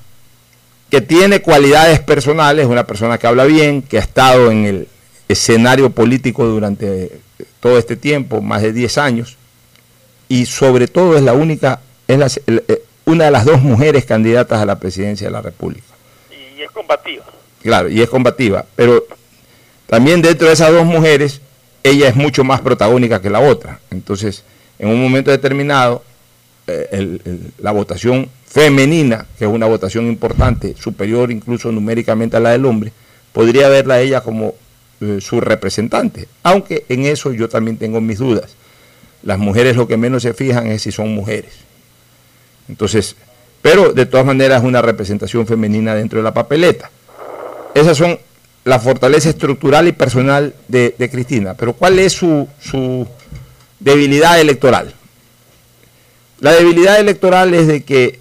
que tiene cualidades personales, una persona que habla bien, que ha estado en el escenario político durante todo este tiempo, más de 10 años, y sobre todo es la única, eh, una de las dos mujeres candidatas a la presidencia de la República.
Y es combativa.
Claro, y es combativa, pero también dentro de esas dos mujeres, ella es mucho más protagónica que la otra. Entonces, en un momento determinado, eh, la votación femenina, que es una votación importante, superior incluso numéricamente a la del hombre, podría verla a ella como eh, su representante. Aunque en eso yo también tengo mis dudas. Las mujeres lo que menos se fijan es si son mujeres. Entonces, pero de todas maneras es una representación femenina dentro de la papeleta. Esas son la fortaleza estructural y personal de, Cristina. Pero ¿cuál es su, su debilidad electoral? La debilidad electoral es de que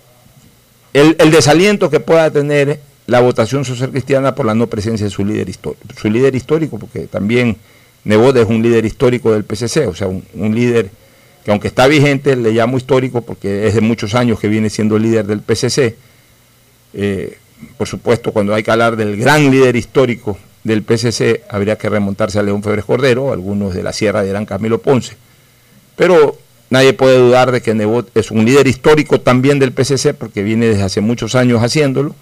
el, desaliento que pueda tener la votación social cristiana por la no presencia de su líder histórico. Su líder histórico, porque también Nebot es un líder histórico del PCC, o sea, un, líder que aunque está vigente, le llamo histórico porque es de muchos años que viene siendo líder del PCC. Eh, por supuesto, cuando hay que hablar del gran líder histórico del PCC, habría que remontarse a León Febres Cordero, algunos de la Sierra dirán Camilo Ponce. Pero Nadie puede dudar de que Nebot es un líder histórico también del PCC porque viene desde hace muchos años haciéndolo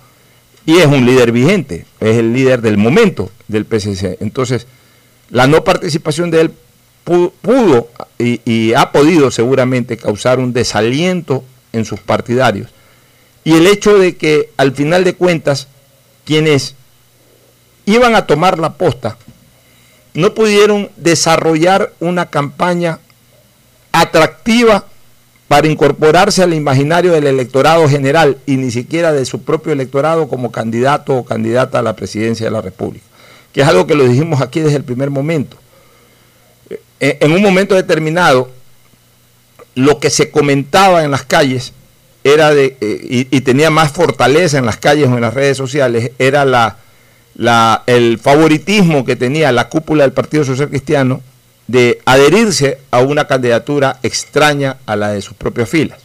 y es un líder vigente, es el líder del momento del PCC. Entonces, la no participación de él pudo, y, ha podido seguramente causar un desaliento en sus partidarios. Y el hecho de que al final de cuentas quienes iban a tomar la posta no pudieron desarrollar una campaña atractiva para incorporarse al imaginario del electorado general y ni siquiera de su propio electorado como candidato o candidata a la presidencia de la República, que es algo que lo dijimos aquí desde el primer momento. Eh, en un momento determinado, lo que se comentaba en las calles era de, eh, y, tenía más fortaleza en las calles o en las redes sociales, era la, la, el favoritismo que tenía la cúpula del Partido Social Cristiano de adherirse a una candidatura extraña a la de sus propias filas.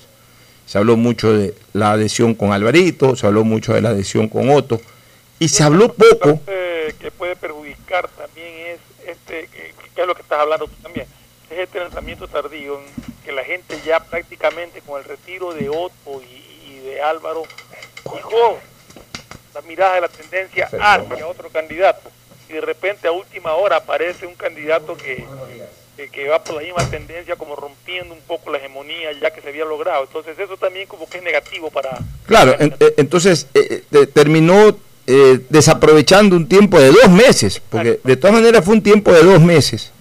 Se habló mucho de la adhesión con Alvarito, se habló mucho de la adhesión con Otto, y se habló poco...
Que puede perjudicar también es, este, que, es lo que estás hablando tú también, es este tratamiento tardío, que la gente ya prácticamente con el retiro de Otto y, de Álvaro, fijó la mirada de la tendencia hacia otro candidato. Y de repente a última hora aparece un candidato que, que, va por la misma tendencia, como rompiendo un poco la hegemonía ya que se había logrado. Entonces eso también como que es negativo para...
Claro, eh, entonces eh, eh, terminó desaprovechando un tiempo de dos meses, porque de todas maneras fue un tiempo de dos meses.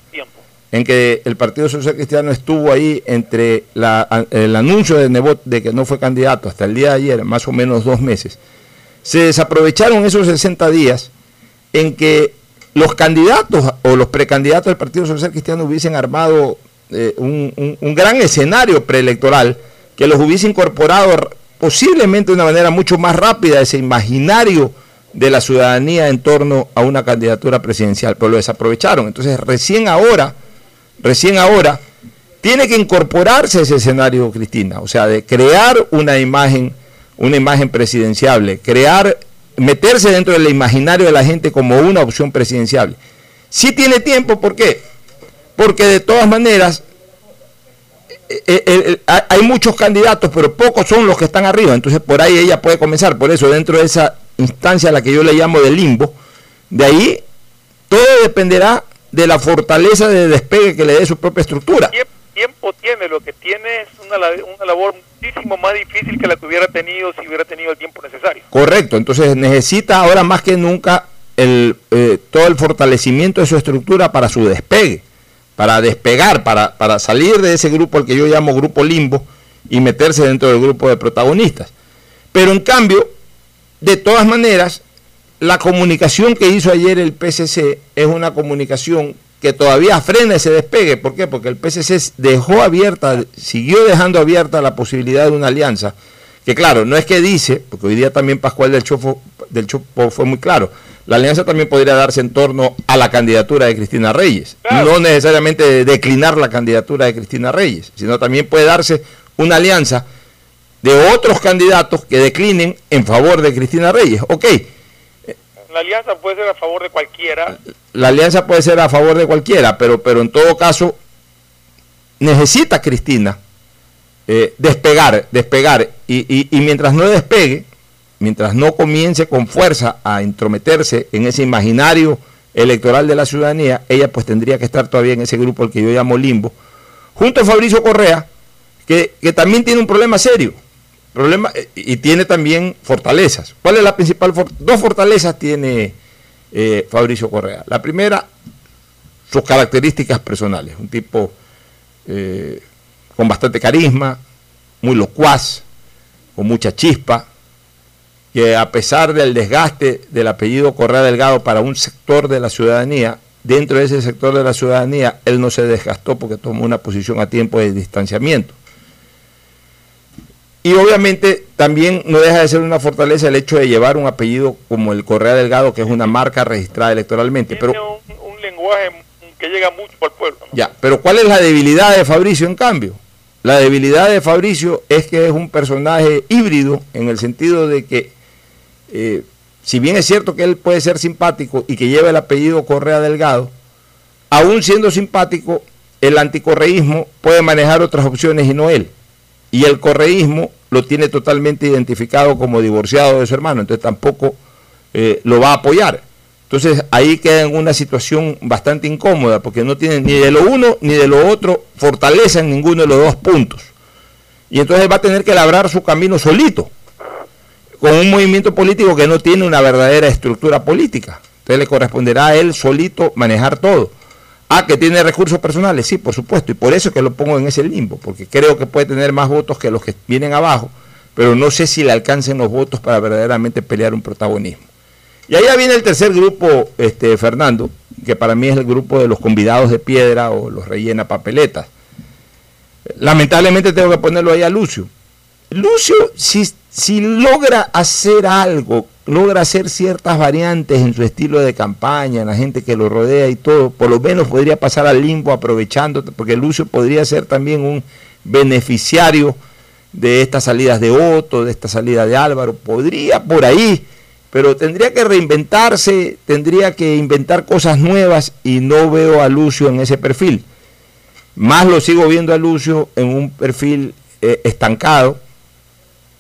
En que el Partido Social Cristiano estuvo ahí entre la, el anuncio de Nebot de que no fue candidato hasta el día de ayer, más o menos dos meses. Se desaprovecharon esos 60 días en que los candidatos o los precandidatos del Partido Social Cristiano hubiesen armado eh, un, gran escenario preelectoral que los hubiese incorporado posiblemente de una manera mucho más rápida ese imaginario de la ciudadanía en torno a una candidatura presidencial, pero lo desaprovecharon. Entonces, recién ahora, recién ahora, tiene que incorporarse ese escenario, Cristina, o sea, de crear una imagen, una imagen presidenciable, crear meterse dentro del imaginario de la gente como una opción presidencial. Si tiene tiempo, ¿por qué? Porque de todas maneras eh, eh, hay muchos candidatos, pero pocos son los que están arriba. Entonces por ahí ella puede comenzar. Por eso dentro de esa instancia a la que yo le llamo de limbo, de ahí todo dependerá de la fortaleza de despegue que le dé su propia estructura.
¿Qué tiempo tiene? Lo que tiene es una, una labor muchísimo más difícil que la que hubiera tenido si hubiera tenido el tiempo necesario.
Correcto, entonces necesita ahora más que nunca el, eh, todo el fortalecimiento de su estructura para su despegue, para despegar, para, para salir de ese grupo al que yo llamo grupo limbo y meterse dentro del grupo de protagonistas. Pero en cambio, de todas maneras, la comunicación que hizo ayer el PCC es una comunicación que todavía frena ese despegue. ¿Por qué? Porque el PCC dejó abierta, siguió dejando abierta la posibilidad de una alianza, que claro, no es que dice, porque hoy día también Pascual del Chopo, del Chopo fue muy claro, la alianza también podría darse en torno a la candidatura de Cristina Reyes. No necesariamente declinar la candidatura de Cristina Reyes, sino también puede darse una alianza de otros candidatos que declinen en favor de Cristina Reyes. Ok.
La alianza puede ser a favor de cualquiera.
La alianza puede ser a favor de cualquiera, pero, pero en todo caso necesita Cristina eh, despegar, despegar. y mientras no despegue, mientras no comience con fuerza a intrometerse en ese imaginario electoral de la ciudadanía, ella pues tendría que estar todavía en ese grupo al que yo llamo limbo, junto a Fabricio Correa, que, también tiene un problema serio, problema y tiene también fortalezas. ¿Cuál es la principal? dos fortalezas tiene eh, Fabricio Correa. La primera, sus características personales, un tipo eh, con bastante carisma, muy locuaz, con mucha chispa, que a pesar del desgaste del apellido Correa Delgado para un sector de la ciudadanía, dentro de ese sector de la ciudadanía, él no se desgastó porque tomó una posición a tiempo de distanciamiento. Y obviamente también no deja de ser una fortaleza el hecho de llevar un apellido como el Correa Delgado, que es una marca registrada electoralmente.
Tiene
pero,
un, lenguaje que llega mucho al pueblo.
Ya, pero ¿cuál es la debilidad de Fabricio en cambio? La debilidad de Fabricio es que es un personaje híbrido en el sentido de que eh, si bien es cierto que él puede ser simpático y que lleva el apellido Correa Delgado, aún siendo simpático, el anticorreísmo puede manejar otras opciones y no él. Y el correísmo lo tiene totalmente identificado como divorciado de su hermano, entonces tampoco eh, lo va a apoyar. Entonces ahí queda en una situación bastante incómoda, porque no tiene ni de lo uno ni de lo otro fortaleza en ninguno de los dos puntos. Y entonces va a tener que labrar su camino solito con un movimiento político que no tiene una verdadera estructura política. Entonces le corresponderá a él solito manejar todo. Ah, que tiene recursos personales, sí, por supuesto, y por eso que lo pongo en ese limbo, porque creo que puede tener más votos que los que vienen abajo, pero no sé si le alcancen los votos para verdaderamente pelear un protagonismo. Y allá viene el tercer grupo, este, Fernando, que para mí es el grupo de los convidados de piedra o los rellena papeletas. Lamentablemente tengo que ponerlo ahí a Lucio. Lucio, si si logra hacer algo, logra hacer ciertas variantes en su estilo de campaña, en la gente que lo rodea y todo, por lo menos podría pasar al limbo aprovechando, porque Lucio podría ser también un beneficiario de estas salidas de Otto, de esta salida de Álvaro, podría por ahí, pero tendría que reinventarse, tendría que inventar cosas nuevas y no veo a Lucio en ese perfil. Más lo sigo viendo a Lucio en un perfil eh, estancado,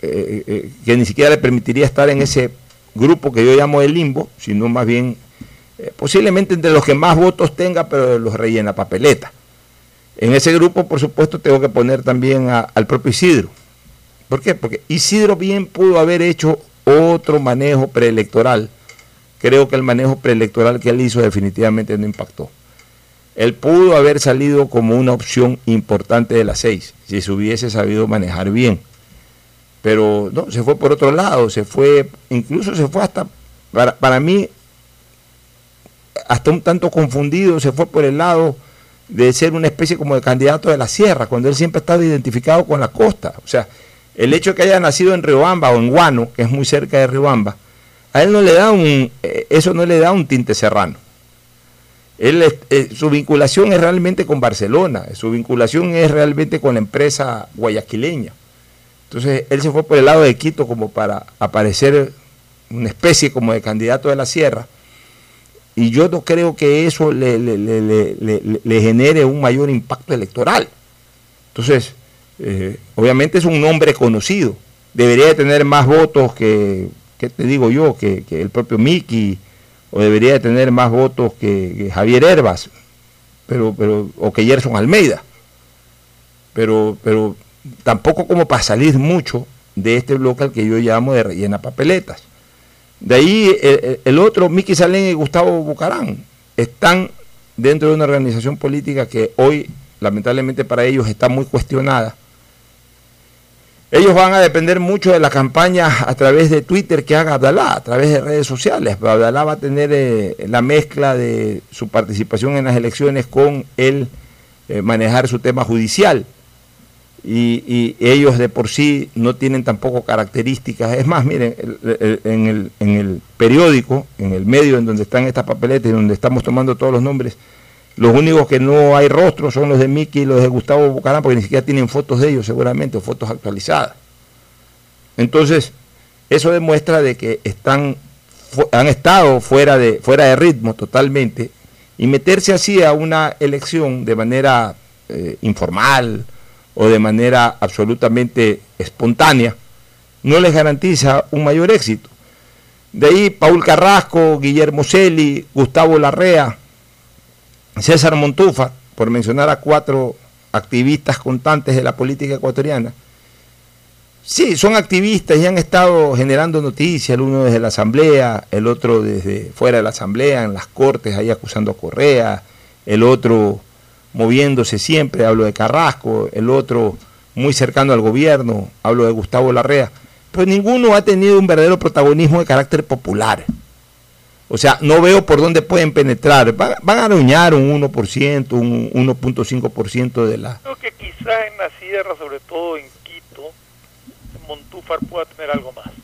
eh, eh, que ni siquiera le permitiría estar en ese grupo que yo llamo el limbo, sino más bien eh, posiblemente entre los que más votos tenga, pero los rellena papeleta. En ese grupo, por supuesto, tengo que poner también al propio Isidro. ¿Por qué? Porque Isidro bien pudo haber hecho otro manejo preelectoral. Creo que el manejo preelectoral que él hizo definitivamente no impactó. Él pudo haber salido como una opción importante de las seis, si se hubiese sabido manejar bien pero no, se fue por otro lado, se fue, incluso se fue hasta, para, para mí, hasta un tanto confundido, se fue por el lado de ser una especie como de candidato de la sierra, cuando él siempre ha estado identificado con la costa. O sea, el hecho de que haya nacido en Riobamba o en Guano, que es muy cerca de Riobamba, a él no le da un, eh, eso no le da un tinte serrano. Él, eh, su vinculación es realmente con Barcelona, su vinculación es realmente con la empresa guayaquileña. Entonces él se fue por el lado de Quito como para aparecer una especie como de candidato de la sierra. Y yo no creo que eso le, genere un mayor impacto electoral. Entonces, eh, obviamente es un nombre conocido. Debería de tener más votos que, ¿qué te digo yo? Que, el propio Miki, o debería de tener más votos que, Javier Herbas, pero, pero, o que Gerson Almeida. Pero, pero tampoco como para salir mucho de este bloque al que yo llamo de rellena papeletas. De ahí el, otro, Miki Salén y Gustavo Bucarán, están dentro de una organización política que hoy, lamentablemente para ellos, está muy cuestionada. ellos van a depender mucho de la campaña a través de Twitter que haga Abdalá, a través de redes sociales. Abdalá va a tener eh, la mezcla de su participación en las elecciones con el eh, manejar su tema judicial. Y, ellos de por sí no tienen tampoco características. Es más, miren, en, el, en el periódico, en el medio en donde están estas papeletas y donde estamos tomando todos los nombres, los únicos que no hay rostros son los de Miki y los de Gustavo Bucarán, porque ni siquiera tienen fotos de ellos seguramente, o fotos actualizadas. Entonces, eso demuestra de que están, han estado fuera de, fuera de ritmo totalmente, y meterse así a una elección de manera eh, informal o de manera absolutamente espontánea, no les garantiza un mayor éxito. De ahí Paul Carrasco, Guillermo Celi, Gustavo Larrea, César Montufa, por mencionar a cuatro activistas constantes de la política ecuatoriana, sí, son activistas y han estado generando noticias, el uno desde la Asamblea, el otro desde fuera de la Asamblea, en las Cortes, ahí acusando a Correa, el otro moviéndose siempre, hablo de Carrasco, el otro muy cercano al gobierno, hablo de Gustavo Larrea, pero ninguno ha tenido un verdadero protagonismo de carácter popular. O sea, no veo por dónde pueden penetrar. Van, a arañar un 1%, un 1.5% de la...
Creo que quizá en la sierra, sobre todo en Quito, Montúfar pueda tener algo más.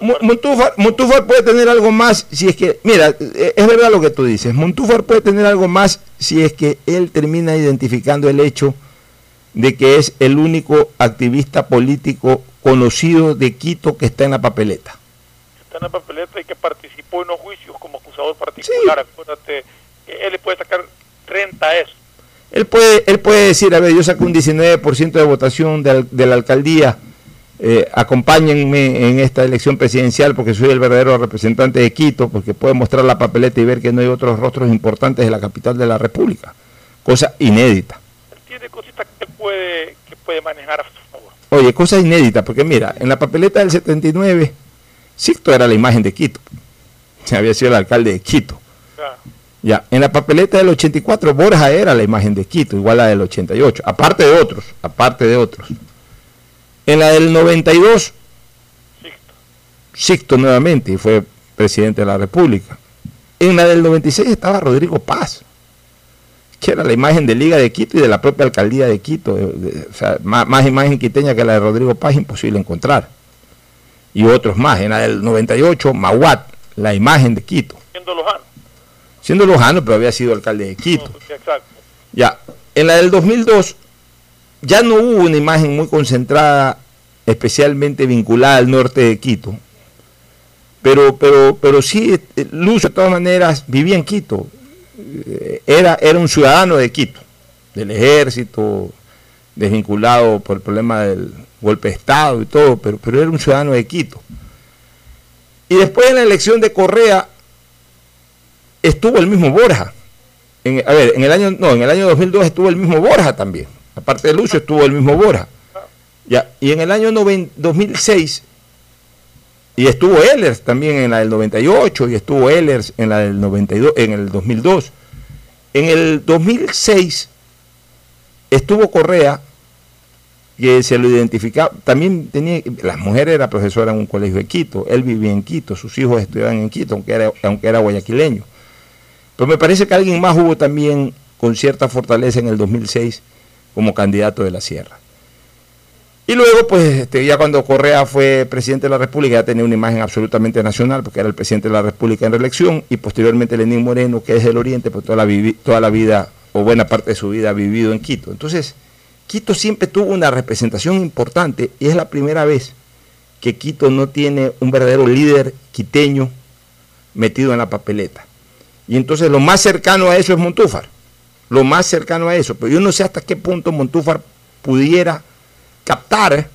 Montúfar, Montúfar, puede tener algo más si es que, mira, eh, es verdad lo que tú dices, Montúfar puede tener algo más si es que él termina identificando el hecho de que es el único activista político conocido de Quito que está en la papeleta
está en la papeleta y que participó en los juicios como acusador particular. Acuérdate él le puede sacar 30 a eso.
Él puede, él puede decir, a ver, yo saco un 19% de votación de, la alcaldía, eh, acompáñenme en esta elección presidencial porque soy el verdadero representante de Quito, porque puede mostrar la papeleta y ver que no hay otros rostros importantes de la capital de la República. Cosa inédita.
Tiene cositas que puede, que puede manejar a su favor.
Oye, cosa inédita, porque mira, en la papeleta del 79 Sixto era la imagen de Quito. [laughs] Se había sido el alcalde de Quito. Ya, en la papeleta del 84 Borja era la imagen de Quito, igual a la del 88, aparte de otros, aparte de otros. En la del 92 Sixto nuevamente y fue presidente de la República. En la del 96 estaba Rodrigo Paz, que era la imagen de Liga de Quito y de la propia alcaldía de Quito. O sea, más, más imagen quiteña que la de Rodrigo Paz imposible encontrar y otros más. En la del 98, Mahuat, la imagen de Quito.
Siendo Lojano.
Siendo Lojano, pero había sido alcalde de Quito. exacto. Ya, en la del 2002 ya no hubo una imagen muy concentrada, especialmente vinculada al norte de Quito. Pero, pero, pero sí, eh, Lucio de todas maneras vivía en Quito. Eh, era, era un ciudadano de Quito, del ejército, desvinculado por el problema del golpe de Estado y todo, pero, pero era un ciudadano de Quito. Y después en la elección de Correa estuvo el mismo Borja. a ver, en el año no, en el año 2002 estuvo el mismo Borja también. Aparte de Lucio estuvo el mismo Borja. Ya, y en el año 2006 y estuvo Ehlers también en la del 98 y estuvo Ehlers en la del 92 en el 2002. En el 2006 estuvo Correa que se lo identificaba, también tenía, las mujeres era profesora en un colegio de Quito, él vivía en Quito, sus hijos estudiaban en Quito, aunque era, aunque era guayaquileño. Pero me parece que alguien más hubo también con cierta fortaleza en el 2006 como candidato de la Sierra. Y luego, pues, este, ya cuando Correa fue presidente de la República, ya tenía una imagen absolutamente nacional, porque era el presidente de la República en reelección, y posteriormente Lenín Moreno, que es del Oriente, pues toda la, toda la vida, o buena parte de su vida, ha vivido en Quito. Entonces, Quito siempre tuvo una representación importante y es la primera vez que Quito no tiene un verdadero líder quiteño metido en la papeleta. Y entonces lo más cercano a eso es Montúfar, lo más cercano a eso. Pero yo no sé hasta qué punto Montúfar pudiera captar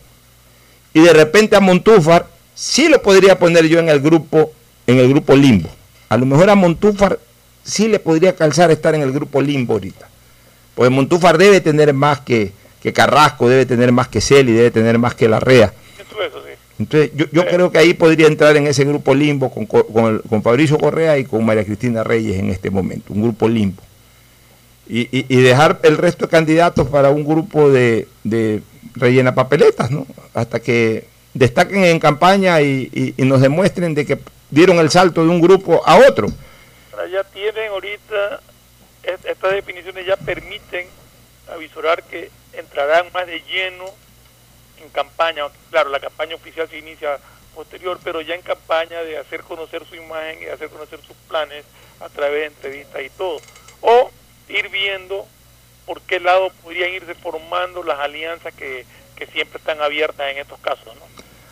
y de repente a Montúfar sí lo podría poner yo en el grupo, en el grupo limbo. A lo mejor a Montúfar sí le podría calzar estar en el grupo limbo ahorita. Pues Montúfar debe tener más que, que Carrasco, debe tener más que Celi, debe tener más que Larrea. Entonces, yo, yo creo que ahí podría entrar en ese grupo limbo con, con, Fabricio Correa y con María Cristina Reyes en este momento, un grupo limbo. Y, y, dejar el resto de candidatos para un grupo de, de, rellena papeletas, ¿no? Hasta que destaquen en campaña y, nos demuestren de que dieron el salto de un grupo a otro.
ya tienen ahorita, estas definiciones ya permiten avisorar que entrarán más de lleno en campaña. Claro, la campaña oficial se inicia posterior, pero ya en campaña de hacer conocer su imagen y hacer conocer sus planes a través de entrevistas y todo. O ir viendo por qué lado podrían irse formando las alianzas que, siempre están abiertas en estos casos. ¿no?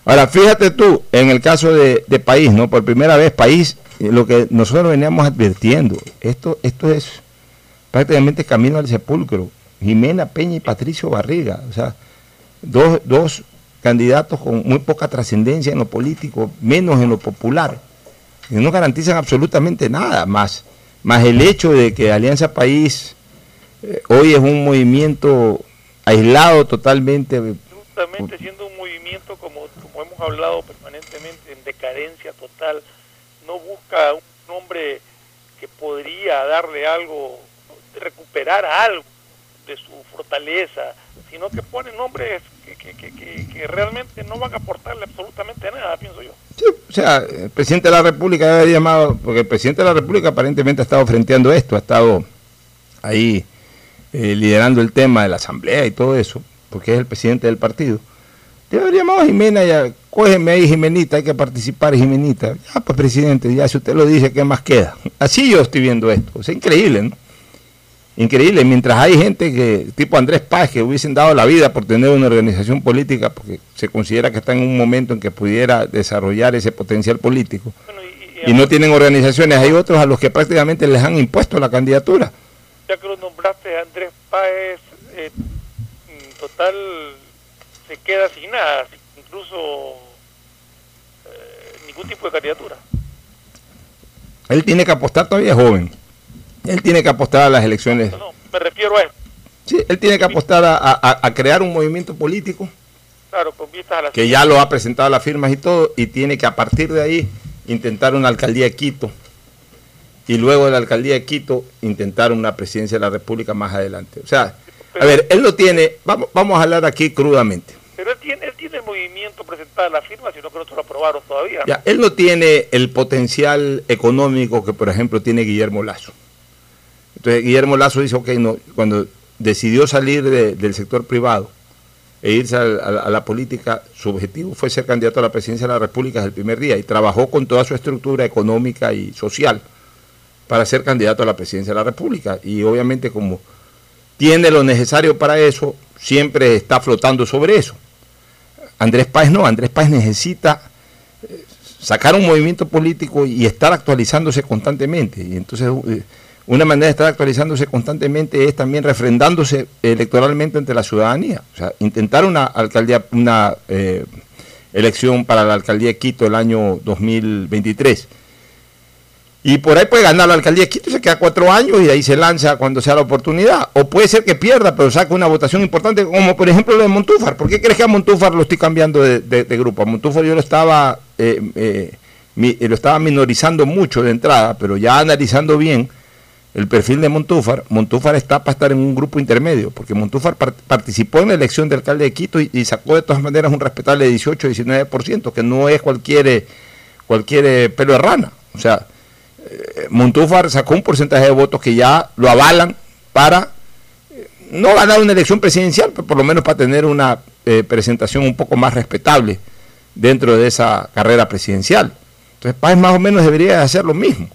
Ahora, fíjate tú, en el caso de, de, País, ¿no? Por primera vez, País, eh, lo que nosotros veníamos advirtiendo, esto, esto es prácticamente camino al sepulcro. Jimena Peña y Patricio Barriga, o sea, dos, dos candidatos con muy poca trascendencia en lo político, menos en lo popular, que no garantizan absolutamente nada más, más el hecho de que Alianza País eh, hoy es un movimiento aislado totalmente.
Justamente siendo un movimiento, como, como hemos hablado permanentemente, en decadencia total, no busca un nombre que podría darle algo, recuperar algo de su fortaleza, sino que pone nombres que, realmente no van a aportarle absolutamente nada, pienso yo.
o sea, el presidente de la República debe haber llamado, porque el presidente de la República aparentemente ha estado frenteando esto, ha estado ahí eh, liderando el tema de la asamblea y todo eso, porque es el presidente del partido. Debe haber llamado a Jimena ya, cógeme ahí Jimenita, hay que participar Jimenita. Ya pues presidente, ya si usted lo dice, ¿qué más queda? Así yo estoy viendo esto, es increíble, ¿no? Increíble, mientras hay gente que, tipo Andrés Paz, que hubiesen dado la vida por tener una organización política, porque se considera que está en un momento en que pudiera desarrollar ese potencial político, y, no tienen organizaciones, hay otros a los que prácticamente les han impuesto la candidatura.
Ya que lo nombraste, Andrés Páez, eh, total, se queda sin nada, incluso eh, ningún tipo de candidatura.
Él tiene que apostar todavía joven. Él tiene que apostar a las elecciones.
No, me refiero a eso.
Sí, él tiene que apostar a, crear un movimiento político.
Claro, con vistas a las
que ya lo ha presentado las firmas y todo, y tiene que a partir de ahí intentar una alcaldía de Quito. Y luego de la alcaldía de Quito, intentar una presidencia de la República más adelante. O sea, a ver, él lo tiene, vamos, vamos a hablar aquí crudamente.
Pero él tiene, él tiene el movimiento presentado las firmas, sino que no lo aprobaron todavía.
Ya, él no tiene el potencial económico que, por ejemplo, tiene Guillermo Lazo. Entonces Guillermo Lazo dice, ok, no, cuando decidió salir del sector privado e irse a, la política, su objetivo fue ser candidato a la presidencia de la República desde el primer día y trabajó con toda su estructura económica y social para ser candidato a la presidencia de la República. Y obviamente como tiene lo necesario para eso, siempre está flotando sobre eso. Andrés Páez no, Andrés Páez necesita eh, sacar un movimiento político y estar actualizándose constantemente. Y entonces eh, una manera de estar actualizándose constantemente es también refrendándose electoralmente ante la ciudadanía. O sea, intentar una alcaldía, una eh, elección para la alcaldía de Quito el año 2023. Y por ahí puede ganar la alcaldía de Quito, se queda cuatro años y ahí se lanza cuando sea la oportunidad. O puede ser que pierda, pero saca una votación importante, como por ejemplo lo de Montúfar. ¿Por qué crees que a Montúfar lo estoy cambiando de, grupo? A Montúfar yo lo estaba, eh, eh, lo estaba minorizando mucho de entrada, pero ya analizando bien el perfil de Montúfar, Montúfar está para estar en un grupo intermedio, porque Montúfar participó en la elección de alcalde de Quito y, sacó de todas maneras un respetable 18-19%, que no es cualquier, cualquier eh, pelo de rana. O sea, eh, Montúfar sacó un porcentaje de votos que ya lo avalan para eh, no ganar una elección presidencial, pero por lo menos para tener una presentación un poco más respetable dentro de esa carrera presidencial. Entonces, Páez más o menos debería hacer lo mismo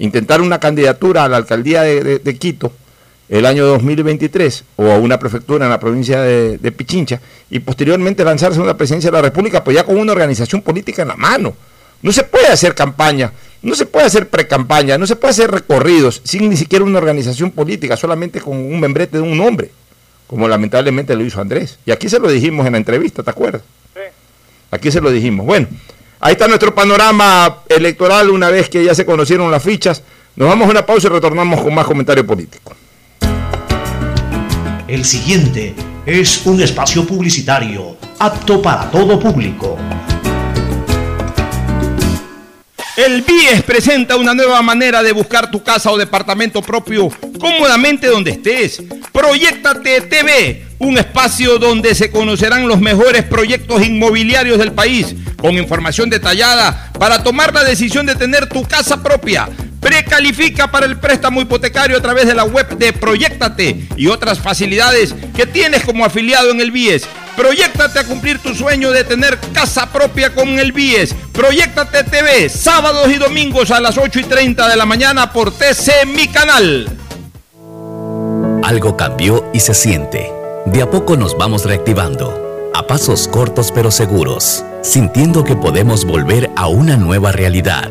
intentar una candidatura a la alcaldía de, Quito el año 2023 o a una prefectura en la provincia de, Pichincha y posteriormente lanzarse a una presidencia de la República, pues ya con una organización política en la mano. No se puede hacer campaña, no se puede hacer pre-campaña, no se puede hacer recorridos sin ni siquiera una organización política, solamente con un membrete de un hombre, como lamentablemente lo hizo Andrés. Y aquí se lo dijimos en la entrevista, ¿te acuerdas? Sí. Aquí se lo dijimos. Bueno. Ahí está nuestro panorama electoral una vez que ya se conocieron las fichas. Nos vamos a una pausa y retornamos con más comentario político.
El siguiente es un espacio publicitario apto para todo público.
El BIES presenta una nueva manera de buscar tu casa o departamento propio cómodamente donde estés. Proyectate TV, un espacio donde se conocerán los mejores proyectos inmobiliarios del país, con información detallada para tomar la decisión de tener tu casa propia. Precalifica para el préstamo hipotecario a través de la web de Proyectate y otras facilidades que tienes como afiliado en el BIES. Proyectate a cumplir tu sueño de tener casa propia con el BIES. Proyectate TV, sábados y domingos a las 8 y 30 de la mañana por TC Mi Canal.
Algo cambió y se siente. De a poco nos vamos reactivando, a pasos cortos pero seguros, sintiendo que podemos volver a una nueva realidad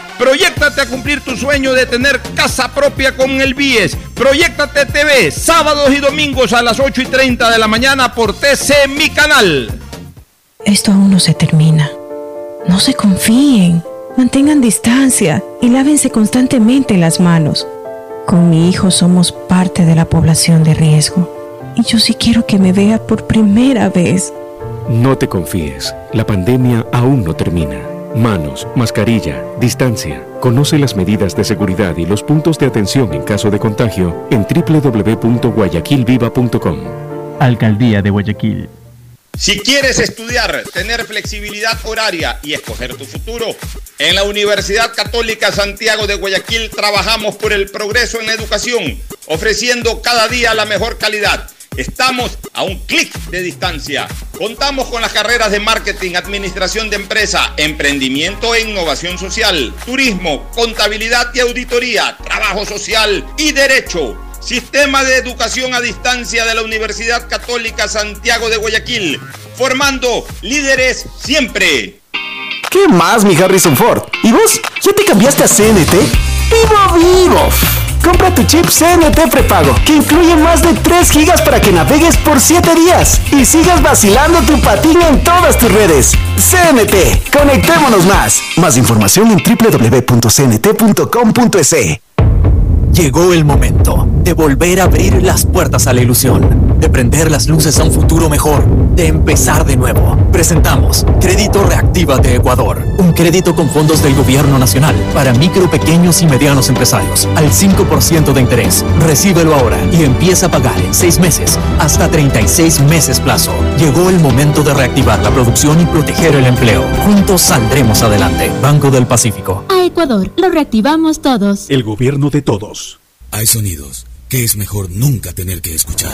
Proyectate a cumplir tu sueño de tener casa propia con el BIES. Proyectate TV, sábados y domingos a las 8 y 30 de la mañana por TC Mi Canal.
Esto aún no se termina. No se confíen, mantengan distancia y lávense constantemente las manos. Con mi hijo somos parte de la población de riesgo y yo sí quiero que me vea por primera vez.
No te confíes, la pandemia aún no termina. Manos, mascarilla, distancia. Conoce las medidas de seguridad y los puntos de atención en caso de contagio en www.guayaquilviva.com.
Alcaldía de Guayaquil.
Si quieres estudiar, tener flexibilidad horaria y escoger tu futuro, en la Universidad Católica Santiago de Guayaquil trabajamos por el progreso en la educación, ofreciendo cada día la mejor calidad. Estamos a un clic de distancia. Contamos con las carreras de marketing, administración de empresa, emprendimiento e innovación social, turismo, contabilidad y auditoría, trabajo social y derecho. Sistema de Educación a Distancia de la Universidad Católica Santiago de Guayaquil, formando líderes siempre.
¿Qué más, mi Harrison Ford? ¿Y vos? ¿Ya te cambiaste a CNT? ¡Vivo, vivo! Compra tu chip CNT prepago, que incluye más de 3 gigas para que navegues por 7 días y sigas vacilando tu patín en todas tus redes. CNT, conectémonos más. Más información en www.cnt.com.es.
Llegó el momento de volver a abrir las puertas a la ilusión, de prender las luces a un futuro mejor, de empezar de nuevo. Presentamos Crédito Reactiva de Ecuador, un crédito con fondos del gobierno nacional para micro, pequeños y medianos empresarios al 5% de interés. Recíbelo ahora y empieza a pagar en 6 meses hasta 36 meses plazo. Llegó el momento de reactivar la producción y proteger el empleo. Juntos saldremos adelante. Banco del Pacífico.
A Ecuador, lo reactivamos todos.
El gobierno de todos.
Hay sonidos que es mejor nunca tener que escuchar.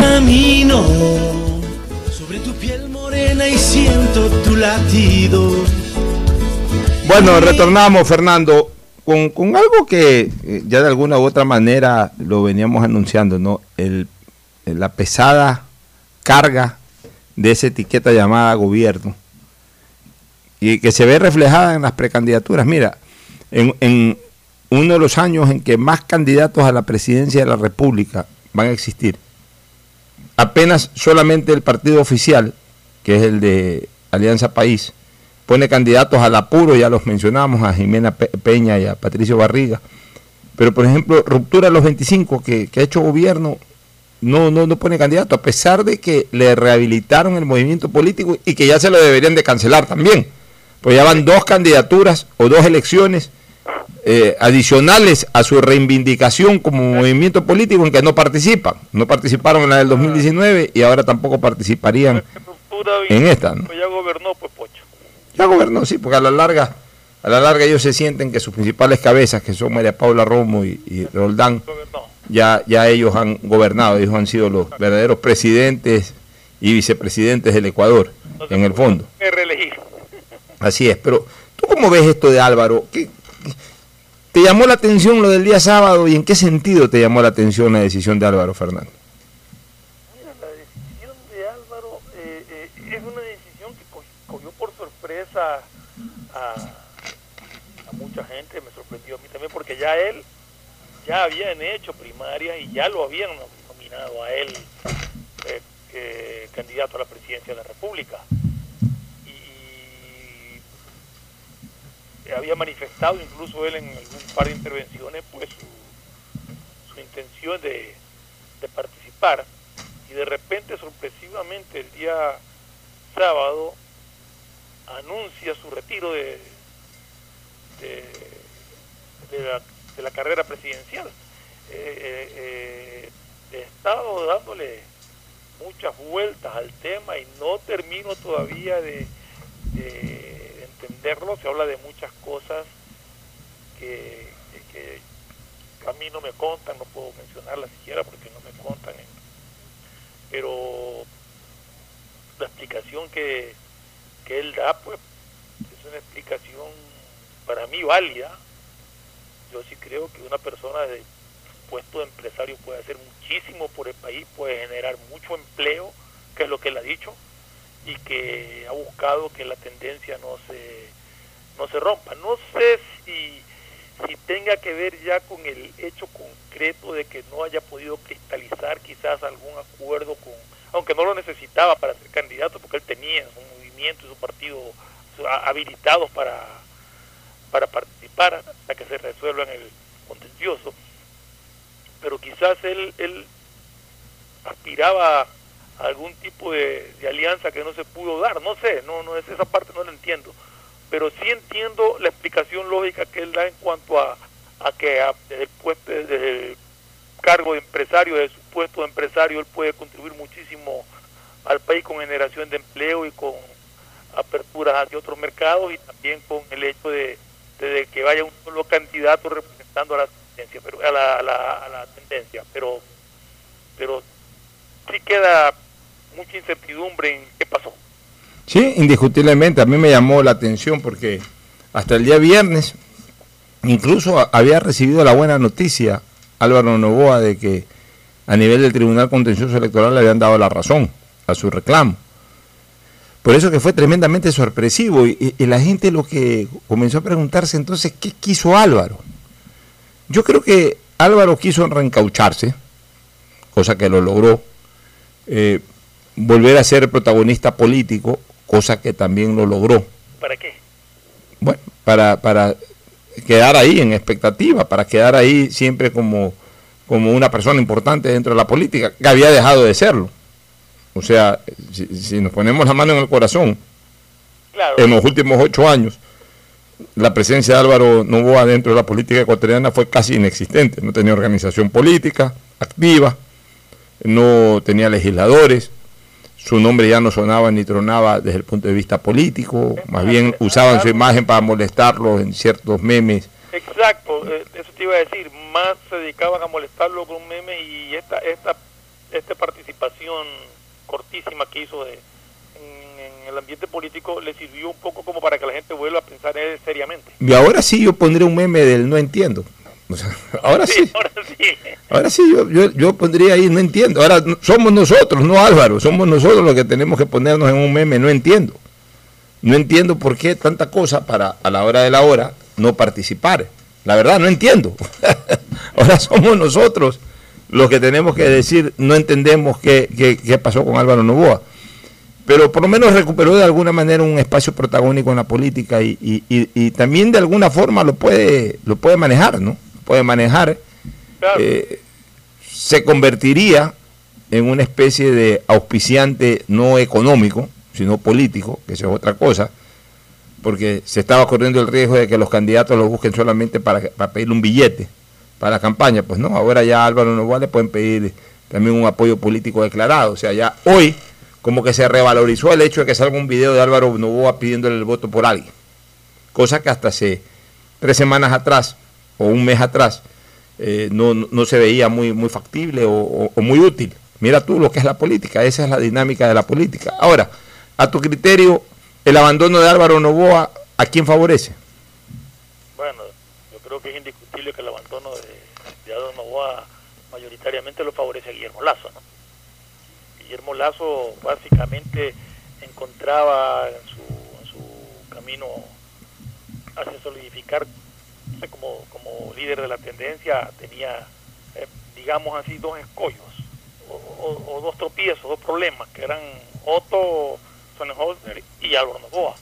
Camino sobre tu piel morena y siento tu latido.
Bueno, retornamos, Fernando, con, con algo que eh, ya de alguna u otra manera lo veníamos anunciando, ¿no? El, la pesada carga de esa etiqueta llamada gobierno y que se ve reflejada en las precandidaturas. Mira, en, en uno de los años en que más candidatos a la presidencia de la República van a existir, apenas solamente el partido oficial, que es el de Alianza País, pone candidatos al apuro, ya los mencionamos, a Jimena Peña y a Patricio Barriga. Pero, por ejemplo, Ruptura de los 25, que, que ha hecho gobierno, no, no, no pone candidato, a pesar de que le rehabilitaron el movimiento político y que ya se lo deberían de cancelar también. Pues ya van dos candidaturas o dos elecciones eh, adicionales a su reivindicación como movimiento político en que no participan. No participaron en la del 2019 y ahora tampoco participarían en esta. ¿no?
Ya gobernó, pues Pocho.
Ya gobernó, sí, porque a la larga, a la larga ellos se sienten que sus principales cabezas, que son María Paula Romo y, y Roldán, ya, ya ellos han gobernado, ellos han sido los verdaderos presidentes y vicepresidentes del Ecuador, en el fondo. Así es, pero ¿tú cómo ves esto de Álvaro? ¿Qué, ¿Te llamó la atención lo del día sábado y en qué sentido te llamó la atención la decisión de Álvaro Fernández?
Mira, la decisión de Álvaro eh, eh, es una decisión que co cogió por sorpresa a, a, mucha gente, me sorprendió a mí también porque ya él ya habían hecho primaria y ya lo habían nominado a él eh, candidato a la presidencia de la República. Había manifestado incluso él en algún par de intervenciones pues su, intención de, participar y de repente sorpresivamente el día sábado anuncia su retiro de, de, la, de la, carrera presidencial. Eh, eh, eh, he estado dándole muchas vueltas al tema y no termino todavía de entenderlo, se habla de muchas cosas que, a mí no me contan, no puedo mencionarlas siquiera porque no me contan, pero la explicación que, que él da, pues, es una explicación para mí válida. Yo sí creo que una persona de puesto de empresario puede hacer muchísimo por el país, puede generar mucho empleo, que es lo que él ha dicho, y que ha buscado que la tendencia no se no se rompa. No sé si si tenga que ver ya con el hecho concreto de que no haya podido cristalizar quizás algún acuerdo con, aunque no lo necesitaba para ser candidato, porque él tenía su movimiento y su partido habilitados para, para participar hasta que se resuelva el contencioso, pero quizás él, él aspiraba algún tipo de, alianza que no se pudo dar, no sé, no, no es esa parte no la entiendo, pero sí entiendo la explicación lógica que él da en cuanto a, a que desde, el puesto, desde cargo de empresario, desde su puesto de empresario, él puede contribuir muchísimo al país con generación de empleo y con aperturas hacia otros mercados y también con el hecho de, de que vaya un solo candidato representando a la tendencia, pero a la, a la, a la tendencia, pero pero sí queda mucha incertidumbre en qué pasó.
Sí, indiscutiblemente, a mí me llamó la atención porque hasta el día viernes incluso había recibido la buena noticia Álvaro Novoa de que a nivel del Tribunal Contencioso Electoral le habían dado la razón a su reclamo. Por eso que fue tremendamente sorpresivo y, la gente lo que comenzó a preguntarse entonces, ¿qué quiso Álvaro? Yo creo que Álvaro quiso reencaucharse, cosa que lo logró, eh, volver a ser protagonista político, cosa que también lo logró.
¿Para qué?
Bueno, para, para quedar ahí en expectativa, para quedar ahí siempre como, como una persona importante dentro de la política, que había dejado de serlo. O sea, si, nos ponemos la mano en el corazón, en los últimos ocho años, la presencia de Álvaro Novoa dentro de la política ecuatoriana fue casi inexistente. No tenía organización política activa, no tenía legisladores, su nombre ya no sonaba ni tronaba desde el punto de vista político, más bien usaban su imagen para molestarlo en ciertos memes.
Exacto, eh, eso te iba a decir, más se dedicaban a molestarlo con un meme y esta, esta, esta participación cortísima que hizo de, en, el ambiente político le sirvió un poco como para que la gente vuelva a pensar en él seriamente.
Y ahora sí yo pondré un meme del no entiendo. [laughs] ahora sí, [laughs] Ahora sí, ahora sí yo, yo, yo, pondría ahí, no entiendo. Ahora somos nosotros, no Álvaro, somos nosotros los que tenemos que ponernos en un meme, no entiendo. No entiendo por qué tanta cosa para a la hora de la hora no participar. La verdad, no entiendo. [laughs] ahora somos nosotros los que tenemos que decir, no entendemos qué, qué, qué pasó con Álvaro Novoa pero por lo menos recuperó de alguna manera un espacio protagónico en la política y, y, y, también de alguna forma lo puede, lo puede manejar, ¿no? Puede manejar, eh, se convertiría en una especie de auspiciante no económico, sino político, que eso es otra cosa, porque se estaba corriendo el riesgo de que los candidatos lo busquen solamente para, para pedirle un billete para la campaña. Pues no, ahora ya Álvaro Novoa le pueden pedir también un apoyo político declarado. O sea, ya hoy como que se revalorizó el hecho de que salga un video de Álvaro Novoa pidiéndole el voto por alguien. Cosa que hasta hace tres semanas atrás o un mes atrás eh, no, no, se veía muy, muy factible o, muy útil. Mira tú lo que es la política, esa es la dinámica de la política. Ahora, a tu criterio, el abandono de Álvaro Novoa, ¿a quién favorece?
Bueno, yo creo que es indiscutible que el abandono de, de Álvaro Novoa mayoritariamente lo favorece a Guillermo Lazo. ¿no? Guillermo Lazo básicamente encontraba en su, en su camino hacia solidificar como, como líder de la tendencia tenía, eh, digamos así, dos escollos o, dos tropiezos, dos problemas, que eran Otto Sonnenholzer y Álvaro Novoa.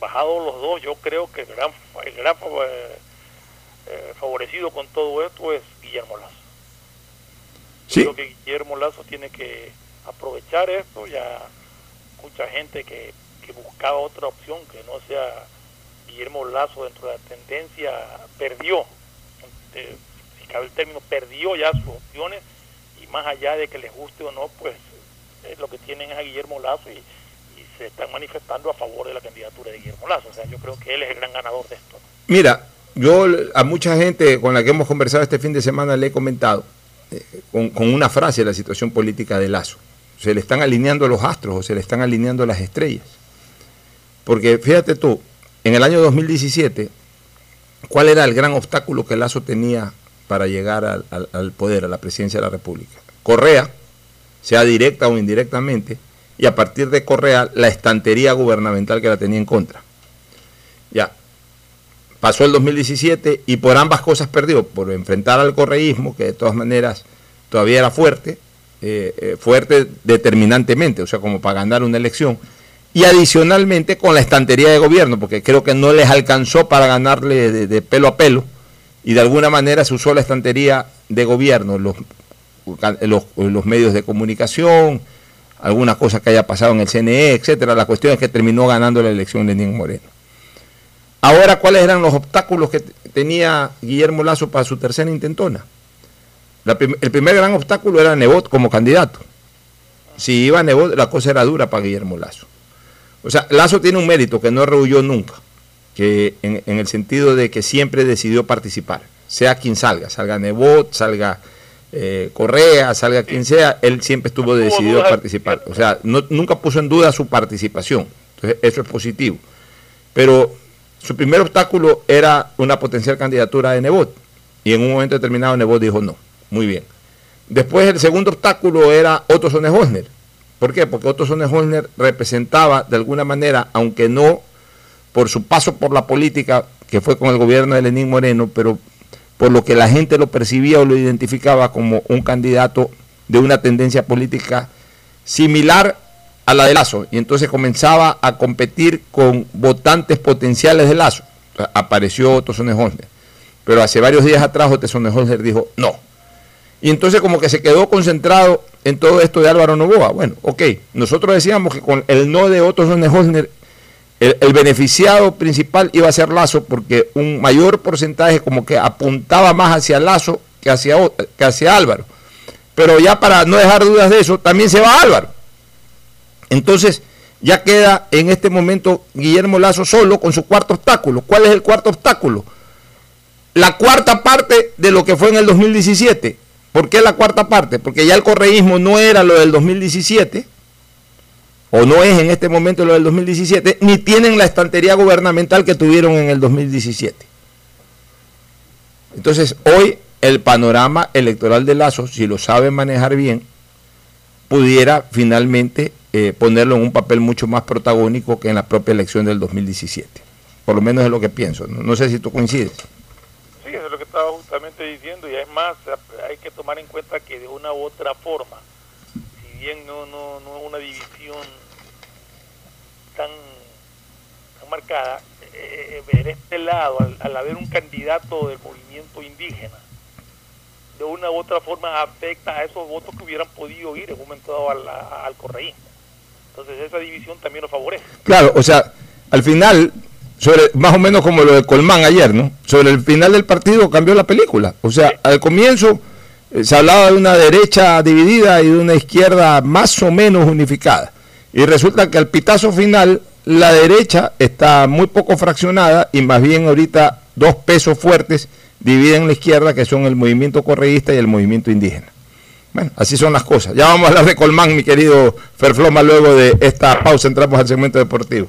Bajados los dos, yo creo que el gran, el gran eh, eh, favorecido con todo esto es Guillermo Lazo. creo que Guillermo Lazo tiene que aprovechar esto, ya mucha gente que, que buscaba otra opción que no sea Guillermo Lazo dentro de la tendencia perdió, si cabe el término, perdió ya sus opciones y más allá de que les guste o no, pues lo que tienen es a Guillermo Lazo y, se están manifestando a favor de la candidatura de Guillermo Lazo. O sea, yo creo que él es el gran ganador de esto.
Mira, yo a mucha gente con la que hemos conversado este fin de semana le he comentado eh, con, con, una frase la situación política de Lazo. Se le están alineando los astros o se le están alineando las estrellas. Porque fíjate tú, en el año 2017, ¿cuál era el gran obstáculo que Lazo tenía para llegar al, poder, a la presidencia de la República? Correa, sea directa o indirectamente, y a partir de Correa, la estantería gubernamental que la tenía en contra. Ya, pasó el 2017 y por ambas cosas perdió, por enfrentar al correísmo, que de todas maneras todavía era fuerte, eh, eh, fuerte determinantemente, o sea, como para ganar una elección, y adicionalmente con la estantería de gobierno, porque creo que no les alcanzó para ganarle de, pelo a pelo, y de alguna manera se usó la estantería de gobierno, los, medios de comunicación, alguna cosa que haya pasado en el CNE, etcétera. La cuestión es que terminó ganando la elección Lenín Moreno. Ahora, ¿cuáles eran los obstáculos que tenía Guillermo Lazo para su tercera intentona? El primer gran obstáculo era Nebot como candidato. Si iba Nebot, la cosa era dura para Guillermo Lazo. O sea, Lazo tiene un mérito que no rehuyó nunca, que en, en, el sentido de que siempre decidió participar, sea quien salga, salga Nebot, salga eh, Correa, salga quien sea, él siempre estuvo decidido a participar. O sea, no, nunca puso en duda su participación. Entonces, eso es positivo. Pero su primer obstáculo era una potencial candidatura de Nebot. Y en un momento determinado Nebot dijo no. Muy bien. Después el segundo obstáculo era Otto Sonnenholzner. ¿Por qué? Porque Otto Sonnenholzner representaba de alguna manera, aunque no por su paso por la política, que fue con el gobierno de Lenín Moreno, pero por lo que la gente lo percibía o lo identificaba como un candidato de una tendencia política similar a la de Lazo. Y entonces comenzaba a competir con votantes potenciales de Lazo. Apareció Otto Sonnenholzner. Pero hace varios días atrás Otto Sonnenholzner dijo no. Y entonces como que se quedó concentrado en todo esto de Álvaro Novoa. Bueno, ok, nosotros decíamos que con el no de Otto Sonnenholzner el, el, beneficiado principal iba a ser Lazo porque un mayor porcentaje como que apuntaba más hacia Lazo que hacia, que hacia Álvaro. Pero ya para no dejar dudas de eso, también se va Álvaro. Entonces ya queda en este momento Guillermo Lazo solo con su cuarto obstáculo. ¿Cuál es el cuarto obstáculo? La cuarta parte de lo que fue en el 2017. ¿Por qué la cuarta parte? Porque ya el correísmo no era lo del 2017 o no es en este momento lo del 2017, ni tienen la estantería gubernamental que tuvieron en el 2017. Entonces, hoy el panorama electoral de Lazo, si lo sabe manejar bien, pudiera finalmente eh, ponerlo en un papel mucho más protagónico que en la propia elección del 2017. Por lo menos es lo que pienso. No, no sé si tú coincides.
Sí, eso es lo que estaba justamente diciendo. Y es más, hay que tomar en cuenta que de una u otra forma, si bien no, no, no es una división tan, tan marcada, eh, ver este lado, al, al, haber un candidato del movimiento indígena, de una u otra forma afecta a esos votos que hubieran podido ir en un momento dado al, al correísmo. Entonces esa división también lo favorece.
Claro, o sea, al final, sobre más o menos como lo de Colmán ayer, ¿no? Sobre el final del partido cambió la película. O sea, al comienzo eh, se hablaba de una derecha dividida y de una izquierda más o menos unificada. Y resulta que al pitazo final la derecha está muy poco fraccionada y más bien ahorita dos pesos fuertes dividen la izquierda que son el movimiento correísta y el movimiento indígena. Bueno, así son las cosas. Ya vamos a hablar de Colmán, mi querido Ferfloma, luego de esta pausa entramos al segmento deportivo.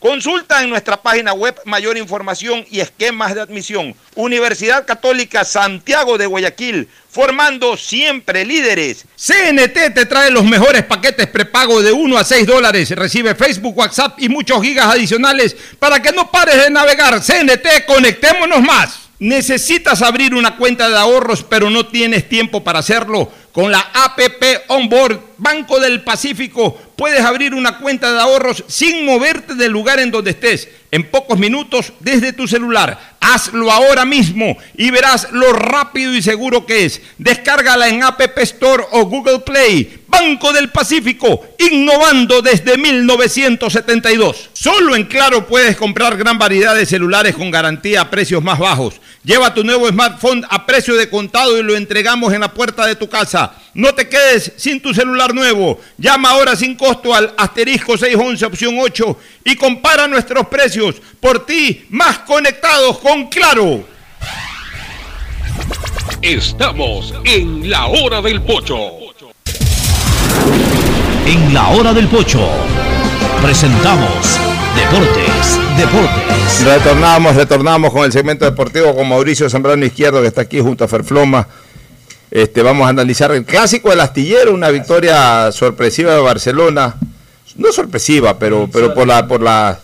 Consulta en nuestra página web mayor información y esquemas de admisión. Universidad Católica Santiago de Guayaquil, formando siempre líderes. CNT te trae los mejores paquetes prepago de 1 a 6 dólares. Recibe Facebook, WhatsApp y muchos gigas adicionales para que no pares de navegar. CNT, conectémonos más. ¿Necesitas abrir una cuenta de ahorros pero no tienes tiempo para hacerlo? Con la APP Onboard Banco del Pacífico puedes abrir una cuenta de ahorros sin moverte del lugar en donde estés, en pocos minutos desde tu celular. Hazlo ahora mismo y verás lo rápido y seguro que es. Descárgala en App Store o Google Play. Banco del Pacífico, innovando desde 1972. Solo en Claro puedes comprar gran variedad de celulares con garantía a precios más bajos. Lleva tu nuevo smartphone a precio de contado y lo entregamos en la puerta de tu casa. No te quedes sin tu celular nuevo. Llama ahora sin costo al asterisco 611 opción 8 y compara nuestros precios. Por ti, más conectados con Claro.
Estamos en la hora del pocho.
En la hora del pocho presentamos Deportes, Deportes.
Retornamos, retornamos con el segmento deportivo con Mauricio Zambrano Izquierdo que está aquí junto a Ferfloma. Este, vamos a analizar el clásico del astillero, una victoria sorpresiva de Barcelona. No sorpresiva, pero, pero por la por la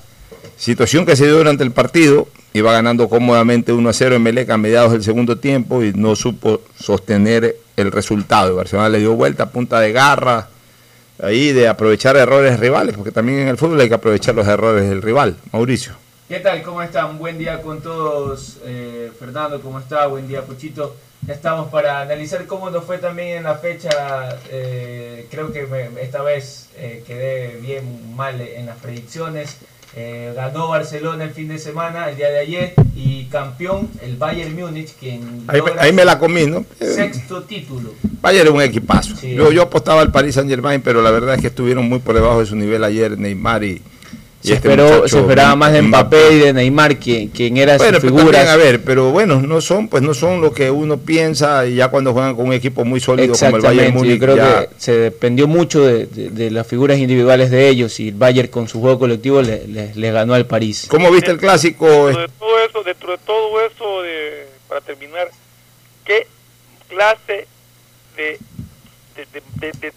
situación que se dio durante el partido. Iba ganando cómodamente 1 a 0 en Meleca a mediados del segundo tiempo y no supo sostener el resultado. Barcelona le dio vuelta a punta de garra, ahí de aprovechar errores rivales, porque también en el fútbol hay que aprovechar los errores del rival. Mauricio.
¿Qué tal? ¿Cómo están? Buen día con todos. Eh, Fernando, ¿cómo está? Buen día, Puchito. Ya estamos para analizar cómo nos fue también en la fecha. Eh, creo que me- esta vez eh, quedé bien mal en las predicciones. Ganó Barcelona el fin de semana, el día de ayer, y campeón el Bayern Múnich, quien
Ahí, me-
logra
ahí me la comí, ¿no?
Sexto título.
Bayern es un equipazo.
Sí.
Yo, yo apostaba al Paris Saint Germain, pero la verdad es que estuvieron muy por debajo de su nivel ayer Neymar y
Se,
este
esperó,
muchacho
se esperaba más de
Mbappé.
Mbappé y de Neymar, quien, quien era
Bueno,
su
pero
figura.
también, a ver, pero bueno, no son, pues no son lo que uno piensa y ya cuando juegan con un equipo muy sólido como el Bayern
Exactamente,
Múnich,
yo creo
ya-
que se dependió mucho de, de- de las figuras individuales de ellos y el Bayern con su juego colectivo le, le- le ganó al París.
¿Cómo viste el clásico?
Dentro de todo eso, dentro de todo eso, de, para terminar, ¿qué clase de, de,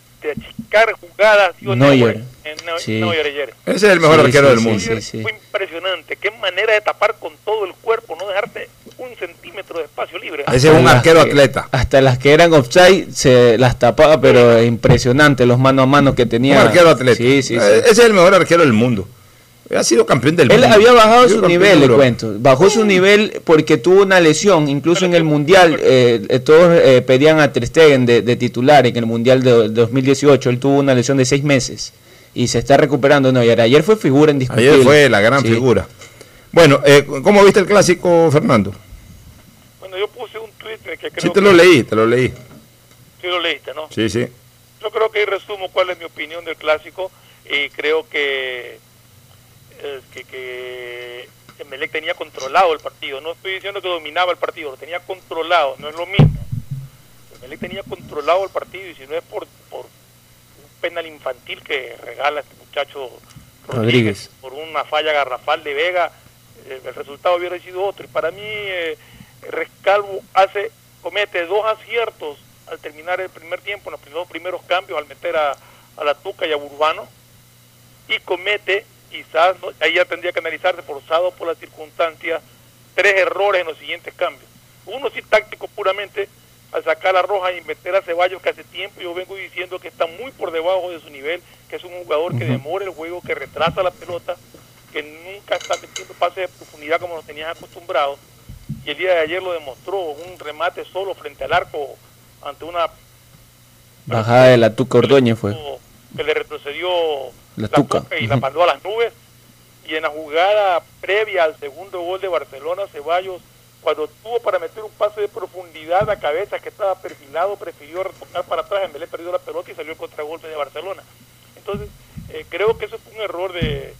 achicar jugadas dio
Neuer.
en Neu-
Sí.
Neuer ayer?
Ese es el mejor
Sí,
arquero
sí,
del mundo.
sí, sí.
Fue impresionante. Qué manera de tapar con todo el cuerpo, no dejarte un centímetro de espacio libre.
Ese es un arquero
que-
atleta.
Hasta las que eran offside se las tapaba, pero impresionante los mano a mano que
Un
tenía.
arquero atleta.
Sí, sí, sí.
Ese es el mejor arquero del mundo. Ha sido campeón del
Él
mundo.
había
Ha
bajado su nivel, le cuento. Bajó su nivel porque tuvo una lesión. Incluso en el Mundial, eh, eh, todos eh, pedían a Ter Stegen de, de titular en el Mundial de, 2018. Él tuvo una lesión de seis meses y se está recuperando. No, y ayer fue figura indiscutible.
Ayer fue la gran
Sí.
figura. Bueno, eh, ¿cómo viste el clásico, Fernando?
Bueno, yo puse un tweet que creo
Sí, te
que
lo leí, te lo leí.
sí lo leíste, ¿no?
Sí, sí.
Yo creo que ahí resumo cuál es mi opinión del clásico y creo que eh, que, que Emelec tenía controlado el partido. No estoy diciendo que dominaba el partido, lo tenía controlado, no es lo mismo. Emelec tenía controlado el partido y si no es por, por un penal infantil que regala este muchacho
Rodríguez.
por una falla garrafal de Vega, eh, el resultado hubiera sido otro. Y para mí, eh, Rescalvo hace, comete dos aciertos al terminar el primer tiempo, en los primeros, primeros cambios, al meter a, a la Tuca y a Urbano, y comete, quizás, ahí ya tendría que analizarse, forzado por las circunstancias, tres errores en los siguientes cambios. Uno sí táctico puramente, al sacar la roja y meter a Ceballos, que hace tiempo yo vengo diciendo que está muy por debajo de su nivel, que es un jugador que demora el juego, que retrasa la pelota, que nunca está metiendo pases de profundidad como nos tenías acostumbrados. Y el día de ayer lo demostró, un remate solo frente al arco ante una
Bajada de la Tuca Ordóñez fue.
que le retrocedió
La Tuca.
y la mandó a las nubes. Y en la jugada previa al segundo gol de Barcelona, Ceballos, cuando tuvo para meter un pase de profundidad a cabeza que estaba perfilado, prefirió retornar para atrás, en vez de perdió la pelota y salió el contragolpe de Barcelona. Entonces, eh, creo que eso fue un error de,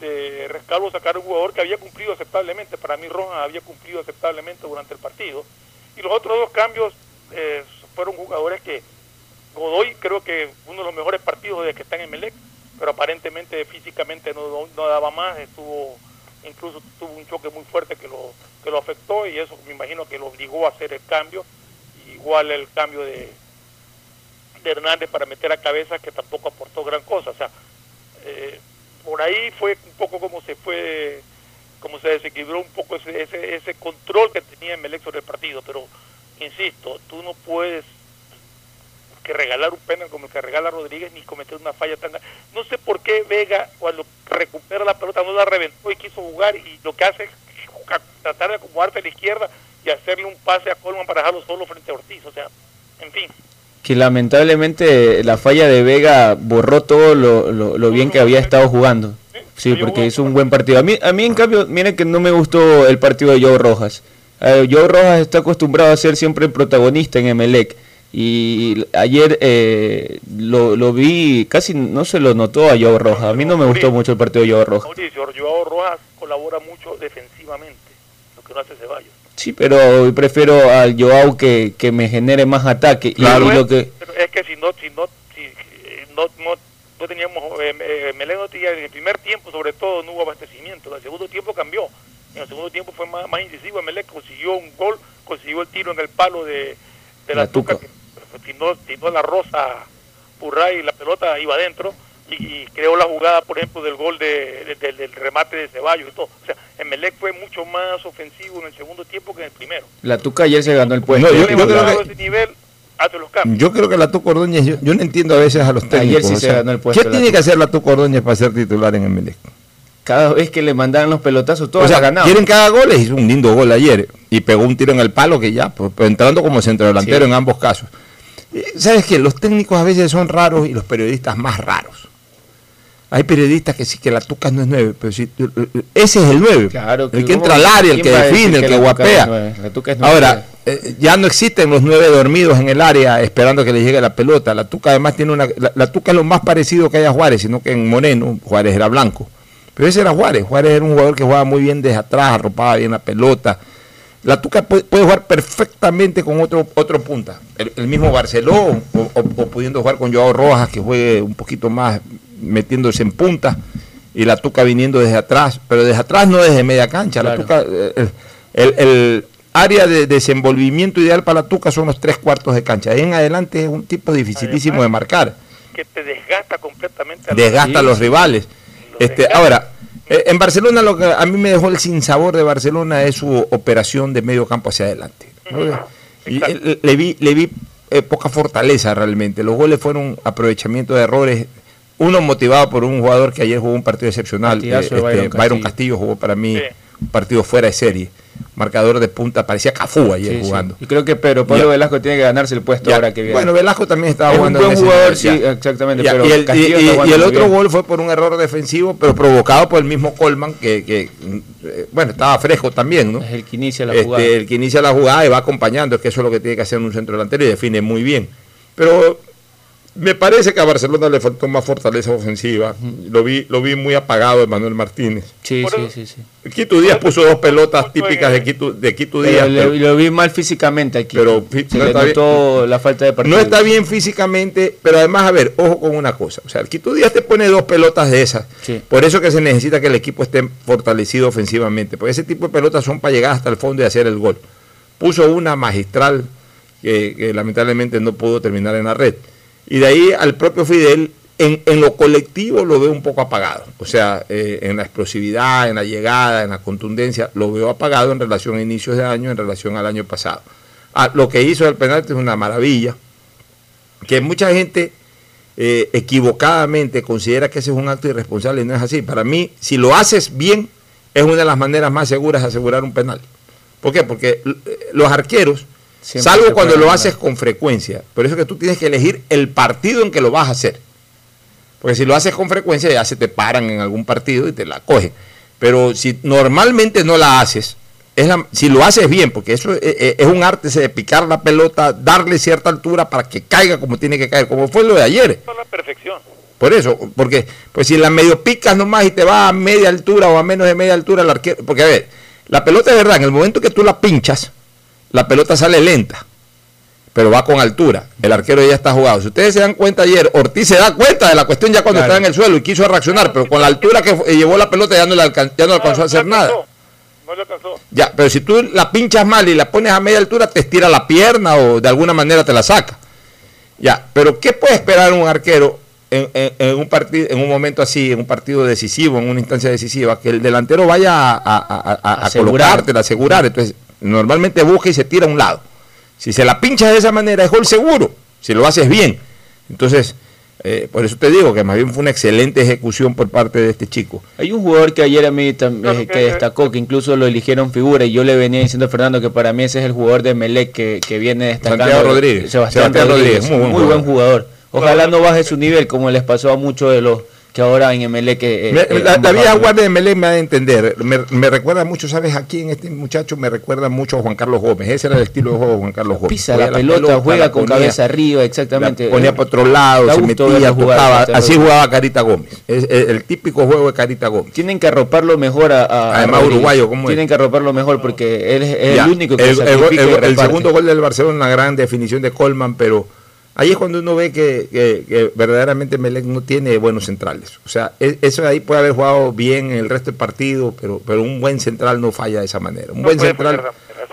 de Rescalvo sacar a un jugador que había cumplido aceptablemente. Para mí, Rojas había cumplido aceptablemente durante el partido. Y los otros dos cambios eh, fueron jugadores que Godoy creo que uno de los mejores partidos desde que está en Emelec pero aparentemente físicamente no, no, daba más, estuvo incluso tuvo un choque muy fuerte que lo que lo afectó y eso me imagino que lo obligó a hacer el cambio, igual el cambio de, de Hernández para meter a cabeza que tampoco aportó gran cosa, o sea, eh, por ahí fue un poco como se fue como se desequilibró un poco ese, ese, ese control que tenía Melec sobre el partido, pero insisto, tú no puedes que regalar un penal como el que regala Rodríguez ni cometer una falla tan no sé por qué Vega cuando recupera la pelota no la reventó y quiso jugar y lo que hace es tratar de acomodarse a la izquierda y hacerle un pase a Colman para dejarlo solo frente a Ortiz, o sea, en fin,
Que lamentablemente la falla de Vega borró todo lo, lo- lo bien que había estado jugando. Sí, porque hizo un buen partido. A mí, a mí en cambio, mire que no me gustó el partido de Joe Rojas. Eh, Joe Rojas está acostumbrado a ser siempre el protagonista en Emelec. Y ayer eh, lo, lo vi, casi no se lo notó a Joe Rojas. A mí no me gustó mucho el partido de Joe Rojas.
Joao Rojas colabora mucho defensivamente, lo que no hace Ceballos.
Sí, pero prefiero al Joao que, que me genere más ataque. Y-
Claro,
y,
es,
lo que
pero es que si no, si no, si eh, no, no, no teníamos, eh, eh, Melec no tenía- en el primer tiempo sobre todo no hubo abastecimiento, en el segundo tiempo cambió, en el segundo tiempo fue más, más incisivo, Melec consiguió un gol, consiguió el tiro en el palo de, de la,
La
tuca,
Tuca.
que si no, si no la rosa Purray la pelota iba adentro y, y creó la jugada, por ejemplo, del gol de, de- del- del remate de Ceballos y todo. O sea, Emelec fue mucho más ofensivo en el segundo tiempo que en el primero.
la Tuca ayer se ganó el puesto.
No, yo, yo creo que ese nivel hace los cambios.
Yo creo que la Tuco Ordóñez, yo, yo no entiendo a veces a los técnicos.
sí
o
se
sea,
ganó el puesto
¿Qué tiene que hacer la Tuco Ordóñez para ser titular en el Melec?
Cada vez que le mandaran los pelotazos, todos
o sea,
ganado.
quieren que haga goles, hizo un lindo gol ayer y pegó un tiro en el palo que ya, pues, pues, entrando como centrodelantero
Sí.
en ambos casos. ¿Sabes qué? Los técnicos a veces son raros y los periodistas más raros. Hay periodistas que sí que la Tuca no es nueve, pero sí, eh, eh, ese es el nueve.
Claro,
el
que
entra al área, el
¿quién
que define, el
que
guapea.
nueve? La Tuca es.
Ahora, eh, ya no existen los nueve dormidos en el área esperando que le llegue la pelota. La Tuca además tiene una... La, la Tuca es lo más parecido que hay a Juárez, sino que en Moreno, Juárez era blanco. Pero ese era Juárez. Juárez era un jugador que jugaba muy bien desde atrás, arropaba bien la pelota. La Tuca puede, puede jugar perfectamente con otro otro punta. El, el mismo Barceló, o, o- o pudiendo jugar con Joao Rojas, que juegue un poquito más metiéndose en punta. Y la Tuca viniendo desde atrás. Pero desde atrás no desde media cancha. La Tuca, eh, el, el- el área de desenvolvimiento ideal para la Tuca son los tres cuartos de cancha. Ahí en adelante es un tipo dificilísimo de marcar.
que te desgasta completamente. a los-
Desgasta a los rivales. Este, ahora, en Barcelona lo que a mí me dejó el sinsabor de Barcelona es su operación de medio campo hacia adelante. ¿no? Y, eh, le vi, le vi eh, poca fortaleza realmente. Los goles fueron aprovechamiento de errores. Uno motivado por un jugador que ayer jugó un partido excepcional. Eh,
Byron
este, Byron
Castillo.
Castillo jugó para mí un partido fuera de serie. Marcador de punta, parecía Cafú ayer
Sí, sí.
jugando.
Y creo que Pedro Pablo
Ya.
Velasco tiene que ganarse el puesto
Ya.
ahora que viene.
Bueno, Velasco también estaba
Es un
jugando
buen
en ese
jugador, sí, exactamente, pero
y el, y- y- el otro
bien.
gol fue por un error defensivo, pero provocado por el mismo Colman, que, que, eh, bueno, estaba fresco también, ¿no?
Es el que inicia la
Este,
jugada.
el que inicia la jugada y va acompañando, es que eso es lo que tiene que hacer un centro delantero y define muy bien. Pero me parece que a Barcelona le faltó más fortaleza ofensiva. Lo vi, lo vi muy apagado Emanuel Martínez.
Sí, sí, sí, sí.
Quito Díaz puso dos pelotas típicas de Quito, de Quito Díaz. pero-
lo vi mal físicamente aquí.
Pero
se
no
le
está bien.
notó la falta de partido.
No está bien físicamente, pero además, a ver, ojo con una cosa. O sea, el Quito Díaz te pone dos pelotas de esas.
Sí.
Por eso que se necesita que el equipo esté fortalecido ofensivamente. Porque ese tipo de pelotas son para llegar hasta el fondo y hacer el gol. Puso una magistral que, que lamentablemente no pudo terminar en la red. Y de ahí al propio Fidel, en, en lo colectivo lo veo un poco apagado. O sea, eh, en la explosividad, en la llegada, en la contundencia, lo veo apagado en relación a inicios de año, en relación al año pasado. Ah, lo que hizo el penalti es una maravilla que mucha gente eh, equivocadamente considera que ese es un acto irresponsable y no es así. Para mí, si lo haces bien, es una de las maneras más seguras de asegurar un penal. ¿Por qué? Porque eh, los arqueros,
Siempre
salvo cuando lo haces con frecuencia, por eso que tú tienes que elegir el partido en que lo vas a hacer. Porque si lo haces con frecuencia, ya se te paran en algún partido y te la cogen. Pero si normalmente no la haces, es la- si lo haces bien, porque eso es, es- es un arte ese de picar la pelota, darle cierta altura para que caiga como tiene que caer, como fue lo de ayer.
Eso es la perfección.
Por eso, porque pues si la medio picas nomás y te va a media altura o a menos de media altura el arquero, porque a ver, la pelota es verdad, en el momento que tú la pinchas, la pelota sale lenta. pero va con altura. El arquero ya está jugado. Si ustedes se dan cuenta ayer, Ortiz se da cuenta de la cuestión ya cuando
Claro.
está en el suelo y quiso reaccionar, pero con la altura que llevó la pelota ya no, le alcan- ya no alcanzó a hacer nada.
No le alcanzó.
Ya, pero si tú la pinchas mal y la pones a media altura, te estira la pierna o de alguna manera te la saca. Ya, pero ¿qué puede esperar un arquero en, en- en un partido, en un momento así, en un partido decisivo, en una instancia decisiva, que el delantero vaya a, a, a- colocarte, a asegurar? Entonces, normalmente busca y se tira a un lado. Si se la pinchas de esa manera, es gol seguro, si lo haces bien. Entonces, eh, por eso te digo que más bien fue una excelente ejecución por parte de este chico.
Hay un jugador que ayer a mí tam- eh, que destacó, que incluso lo eligieron figura, y yo le venía diciendo a Fernando que para mí ese es el jugador de Melec que, que viene destacando.
Santiago Rodríguez.
Sebastián,
Sebastián
Rodríguez,
Rodríguez, muy buen
jugador. Ojalá no baje su nivel como les pasó a muchos de los que ahora en Melec. eh,
Me-
eh,
la, la vieja guardia de Melé me ha de entender. Me, me recuerda mucho, ¿sabes? Aquí en este muchacho me recuerda mucho a Juan Carlos Gómez. Ese era el estilo de juego de Juan Carlos Gómez.
Pisa
Juega
la pelota, juega
la
con
ponía-
cabeza arriba, exactamente.
la ponía
Eh,
por otro lado, se metía, tocaba. Así jugaba Carita Gómez. Es, es el típico juego de Carita Gómez.
Tienen que arroparlo mejor a, a- a
Además,
Rodríguez.
uruguayo, ¿cómo es?
Tienen que arroparlo mejor porque él es, es
Ya,
el único que
el,
se
el- el- el segundo gol del Barcelona, una gran definición de Colman, pero ahí es cuando uno ve que, que- que verdaderamente Melec no tiene buenos centrales. O sea, e- eso de ahí puede haber jugado bien en el resto del partido, pero, pero un buen central no falla de esa manera. Un
No
buen central,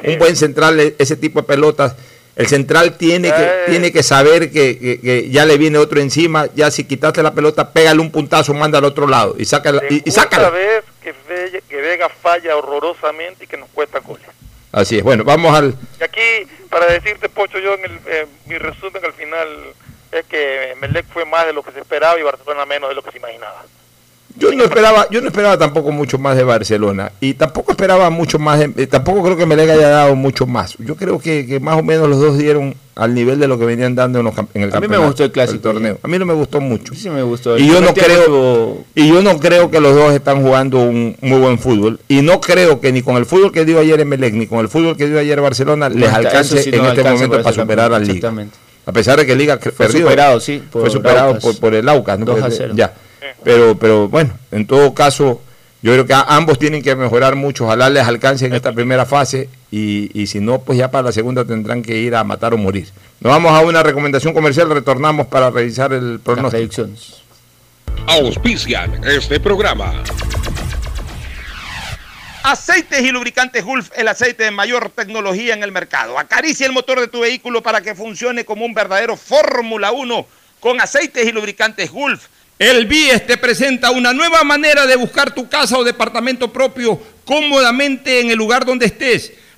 un buen central, e- ese tipo de pelotas. El central tiene que,
Eh.
tiene que saber que, que- que ya le viene otro encima, ya si quitaste la pelota, pégale un puntazo, manda al otro lado y sácala. Y, y sácala.
vez que Vega, que Vega falla horrorosamente y que nos cuesta goles.
Así es. Bueno, vamos al,
Y aquí, para decirte, Pocho, yo en el, eh, mi resumen al final es que Melec fue más de lo que se esperaba y Barcelona menos de lo que se imaginaba.
Yo no esperaba, yo no esperaba tampoco mucho más de Barcelona y tampoco esperaba mucho más, de- eh, tampoco creo que Melec haya dado mucho más. Yo creo que, que más o menos los dos dieron al nivel de lo que venían dando en, los en el
A mí me
campeonato,
gustó el clásico,
torneo. A mí no me gustó mucho.
Sí me gustó.
Y yo no creo y yo no creo que los dos están jugando un muy buen fútbol y no creo que ni con el fútbol que dio ayer en Melec ni con el fútbol que dio ayer Barcelona les alcance
sí
en
no
este momento
para
superar al Liga. A pesar de que Liga
Fue
perdió,
superado, sí, por
fue superado por, por el Aucas. Ya. Pero, pero bueno, en todo caso, yo creo que ambos tienen que mejorar mucho. Ojalá les alcance en esta primera fase y, y si no, pues ya para la segunda tendrán que ir a matar o morir. Nos vamos a una recomendación comercial, retornamos para revisar el pronóstico.
Auspician este programa.
Aceites y lubricantes Gulf, el aceite de mayor tecnología en el mercado. Acaricia el motor de tu vehículo para que funcione como un verdadero Fórmula 1 con aceites y lubricantes Gulf. El BIES te presenta una nueva manera de buscar tu casa o departamento propio cómodamente en el lugar donde estés.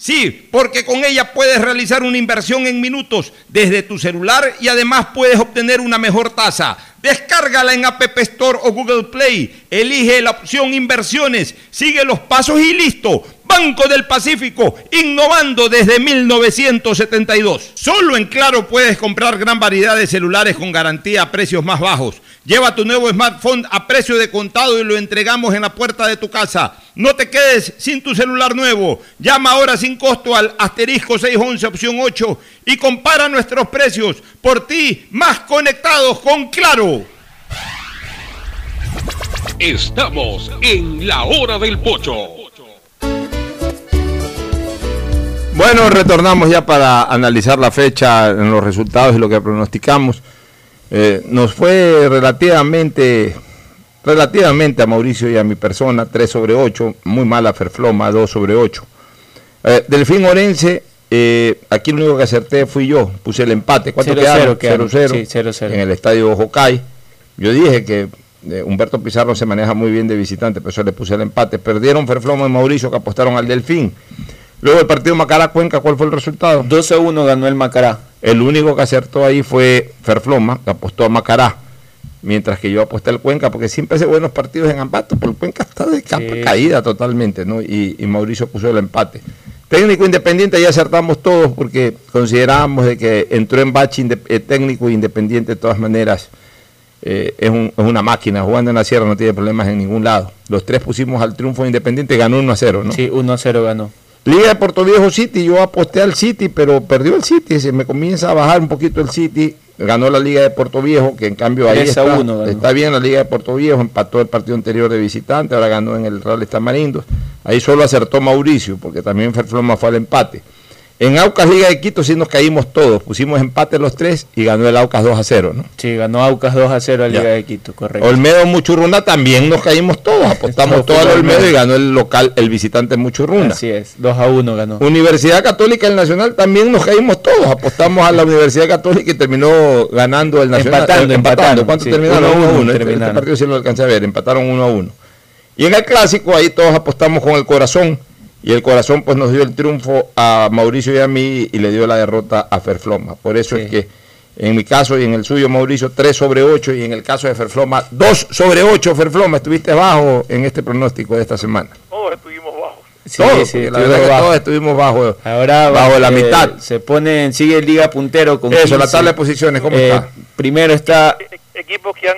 Sí, porque con ella puedes realizar una inversión en minutos desde tu celular y además puedes obtener una mejor tasa. Descárgala en App Store o Google Play. Elige la opción inversiones, sigue los pasos y listo. Banco del Pacífico, innovando desde 1972. Solo en Claro puedes comprar gran variedad de celulares con garantía a precios más bajos. Lleva tu nuevo smartphone a precio de contado y lo entregamos en la puerta de tu casa. No te quedes sin tu celular nuevo. Llama ahora sin costo al asterisco 611 opción 8 y compara nuestros precios. Por ti, más conectados con Claro.
Estamos en la hora del pocho.
Bueno, retornamos ya para analizar la fecha en los resultados y lo que pronosticamos. Eh, nos fue relativamente, relativamente a Mauricio y a mi persona, 3 sobre 8, muy mala Ferfloma, 2 sobre 8. Eh, Delfín Orense, eh, aquí lo único que acerté fui yo, puse el empate. ¿Cuánto
0-0
quedaron?
quedaron.
0-0
Sí, 0-0.
en el estadio Jocay. Yo dije que eh, Humberto Pizarro se maneja muy bien de visitante, pero eso le puse el empate. Perdieron Ferfloma y Mauricio que apostaron al Delfín. Luego el partido Macará-Cuenca, ¿cuál fue el resultado?
2 a 1 ganó el Macará.
El único que acertó ahí fue Ferfloma, que apostó a Macará, mientras que yo aposté al Cuenca, porque siempre hace buenos partidos en Ambato, pero el Cuenca está de capa
Sí.
caída totalmente, ¿no? Y, y Mauricio puso el empate. Técnico independiente ya acertamos todos porque considerábamos de que entró en bache eh, técnico independiente de todas maneras. eh, es, un- es una máquina, jugando en la sierra no tiene problemas en ningún lado. Los tres pusimos al triunfo de independiente, ganó 1 a 0, ¿no?
Sí, 1 a 0 ganó.
Liga de Puerto Viejo City, yo aposté al City, pero perdió el City, se me comienza a bajar un poquito el City, ganó la Liga de Puerto Viejo, que en cambio ahí
3 a
está,
1 ganó.
está bien la Liga de Puerto Viejo, empató el partido anterior de visitante, ahora ganó en el Real Tamarindos, ahí solo acertó Mauricio, porque también Ferfloma fue al empate. En Aucas Liga de Quito sí nos caímos todos, pusimos empate los tres y ganó el Aucas 2 a 0, ¿no?
Sí, ganó Aucas 2 a 0 a
Ya.
Liga de Quito, correcto.
Olmedo Muchurruna también nos caímos todos, [laughs] apostamos
Todo
al Olmedo y ganó el local, el visitante Muchurruna.
Así es, 2 a 1 ganó.
Universidad Católica del Nacional también nos caímos todos. Apostamos a la Universidad Católica y terminó ganando el Nacional.
Empatando,
Eh,
empataron,
¿Cuánto
sí,
terminaron?
uno a
1 a
uno
1. Este, este partido sí lo alcancé a ver. Empataron 1 a 1. Y en el clásico, ahí todos apostamos con el corazón. Y el corazón pues nos dio el triunfo a Mauricio y a mí y le dio la derrota a Ferfloma. Por eso es que en mi caso y en el suyo Mauricio 3 sobre 8 y en el caso de Ferfloma 2 sobre 8 Ferfloma. Estuviste bajo en este pronóstico de esta semana.
Todos estuvimos bajos.
Sí,
todos,
sí,
porque la
estuvimos
verdad que
bajo.
todos estuvimos bajo,
Ahora
bajo la
eh,
mitad.
Se pone, sigue Liga puntero con
Eso, la
15.
tabla de posiciones, ¿cómo
Eh,
está?
Primero está
Equipos que, han,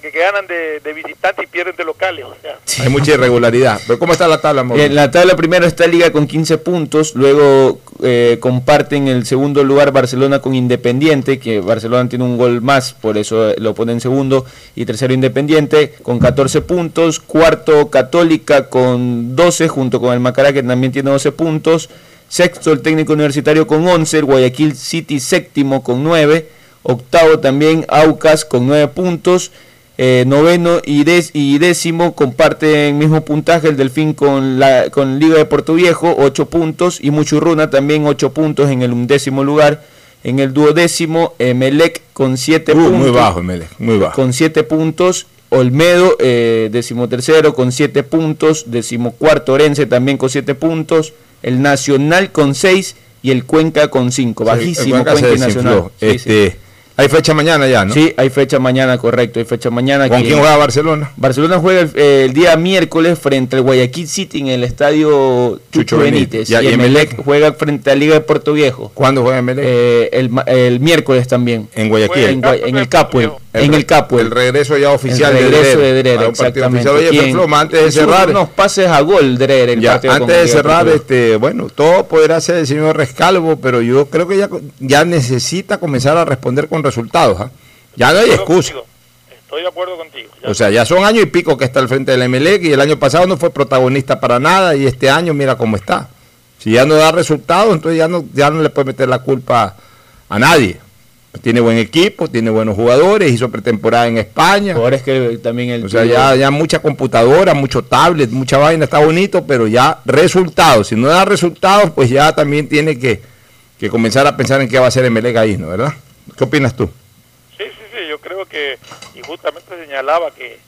que, que ganan de, de visitantes y pierden de locales. O sea,
Hay mucha irregularidad. Pero ¿cómo está la tabla, Mauricio?
En la tabla primero está Liga con 15 puntos, luego eh, comparten el segundo lugar Barcelona con Independiente, que Barcelona tiene un gol más, por eso eh, lo pone en segundo, y tercero Independiente con 14 puntos, cuarto Católica con 12, junto con el Macará que también tiene 12 puntos, sexto el técnico universitario con 11, el Guayaquil City séptimo con 9, octavo también Aucas con 9 puntos, eh, noveno y, dez- y décimo comparten mismo puntaje el Delfín con la con Liga de Puerto Viejo, 8 puntos, y Muchurruna también 8 puntos en el undécimo lugar. En el duodécimo, Emelec con 7
Uh,
puntos.
muy bajo, Emelec, muy bajo.
Con 7 puntos. Olmedo, eh, decimotercero con 7 puntos. Decimocuarto Orense también con 7 puntos. El Nacional con 6 y el Cuenca con 5. Bajísimo
el Cuenca se
Cuenca y Nacional. Sí, sí.
Hay fecha mañana ya, ¿no?
Sí, hay fecha mañana, correcto. Hay fecha mañana.
¿Con
que-
quién juega Barcelona?
Barcelona juega el, eh, el día miércoles frente al Guayaquil City en el estadio Chucho Benítez.
Ya,
y
y
Emelec juega frente a Liga de Puerto Viejo.
¿Cuándo juega Emelec?
Eh, el, el miércoles también.
En Guayaquil.
En, en el Capuel. En el Capuel.
El regreso ya oficial
el regreso
de
de
Dreher.
Dreher,
a un partido
exactamente.
oficial. Oye,
¿Quién?
Ferfloma, antes de cerrar.
unos pases a gol Dreher el
Ya,
partido
antes de cerrar, este, bueno, todo podrá ser el señor Rescalvo, pero yo creo que ya, ya necesita comenzar a responder con resultados. ¿ah? Ya no hay excusa.
Estoy de acuerdo contigo.
O sea, ya son años y pico que está al frente del Emelec y el año pasado no fue protagonista para nada y este año mira cómo está. Si ya no da resultados, entonces ya no, ya no le puede meter la culpa a nadie. Tiene buen equipo, tiene buenos jugadores, hizo pretemporada en España.
Ahora es que también el
O sea, ya, ya mucha computadora, mucho tablet, mucha vaina, está bonito, pero ya resultados. Si no da resultados, pues ya también tiene que, que comenzar a pensar en qué va a hacer Emelec ahí, ¿no? ¿Verdad? ¿Qué opinas tú?
Sí, sí, sí, yo creo que, y justamente señalaba que,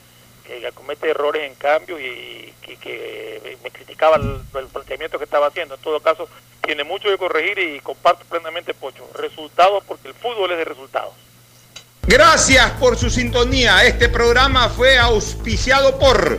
que comete errores en cambio y que, que me criticaba el, el planteamiento que estaba haciendo. En todo caso, tiene mucho que corregir y comparto plenamente, Pocho. Resultados, porque el fútbol es de resultados.
Gracias por su sintonía. Este programa fue auspiciado por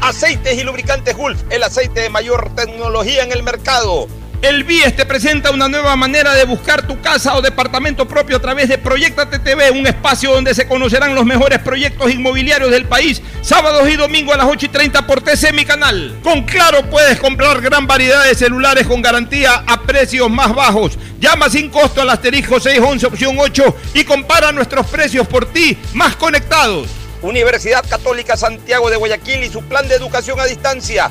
Aceites y lubricantes Gulf, el aceite de mayor tecnología en el mercado. El BIES te presenta una nueva manera de buscar tu casa o departamento propio a través de Proyectate TV, un espacio donde se conocerán los mejores proyectos inmobiliarios del país, sábados y domingos a las 8 y 30 por TC Mi Canal. Con Claro puedes comprar gran variedad de celulares con garantía a precios más bajos. Llama sin costo al asterisco 611 opción 8 y compara nuestros precios por ti más conectados. Universidad Católica Santiago de Guayaquil y su plan de educación a distancia,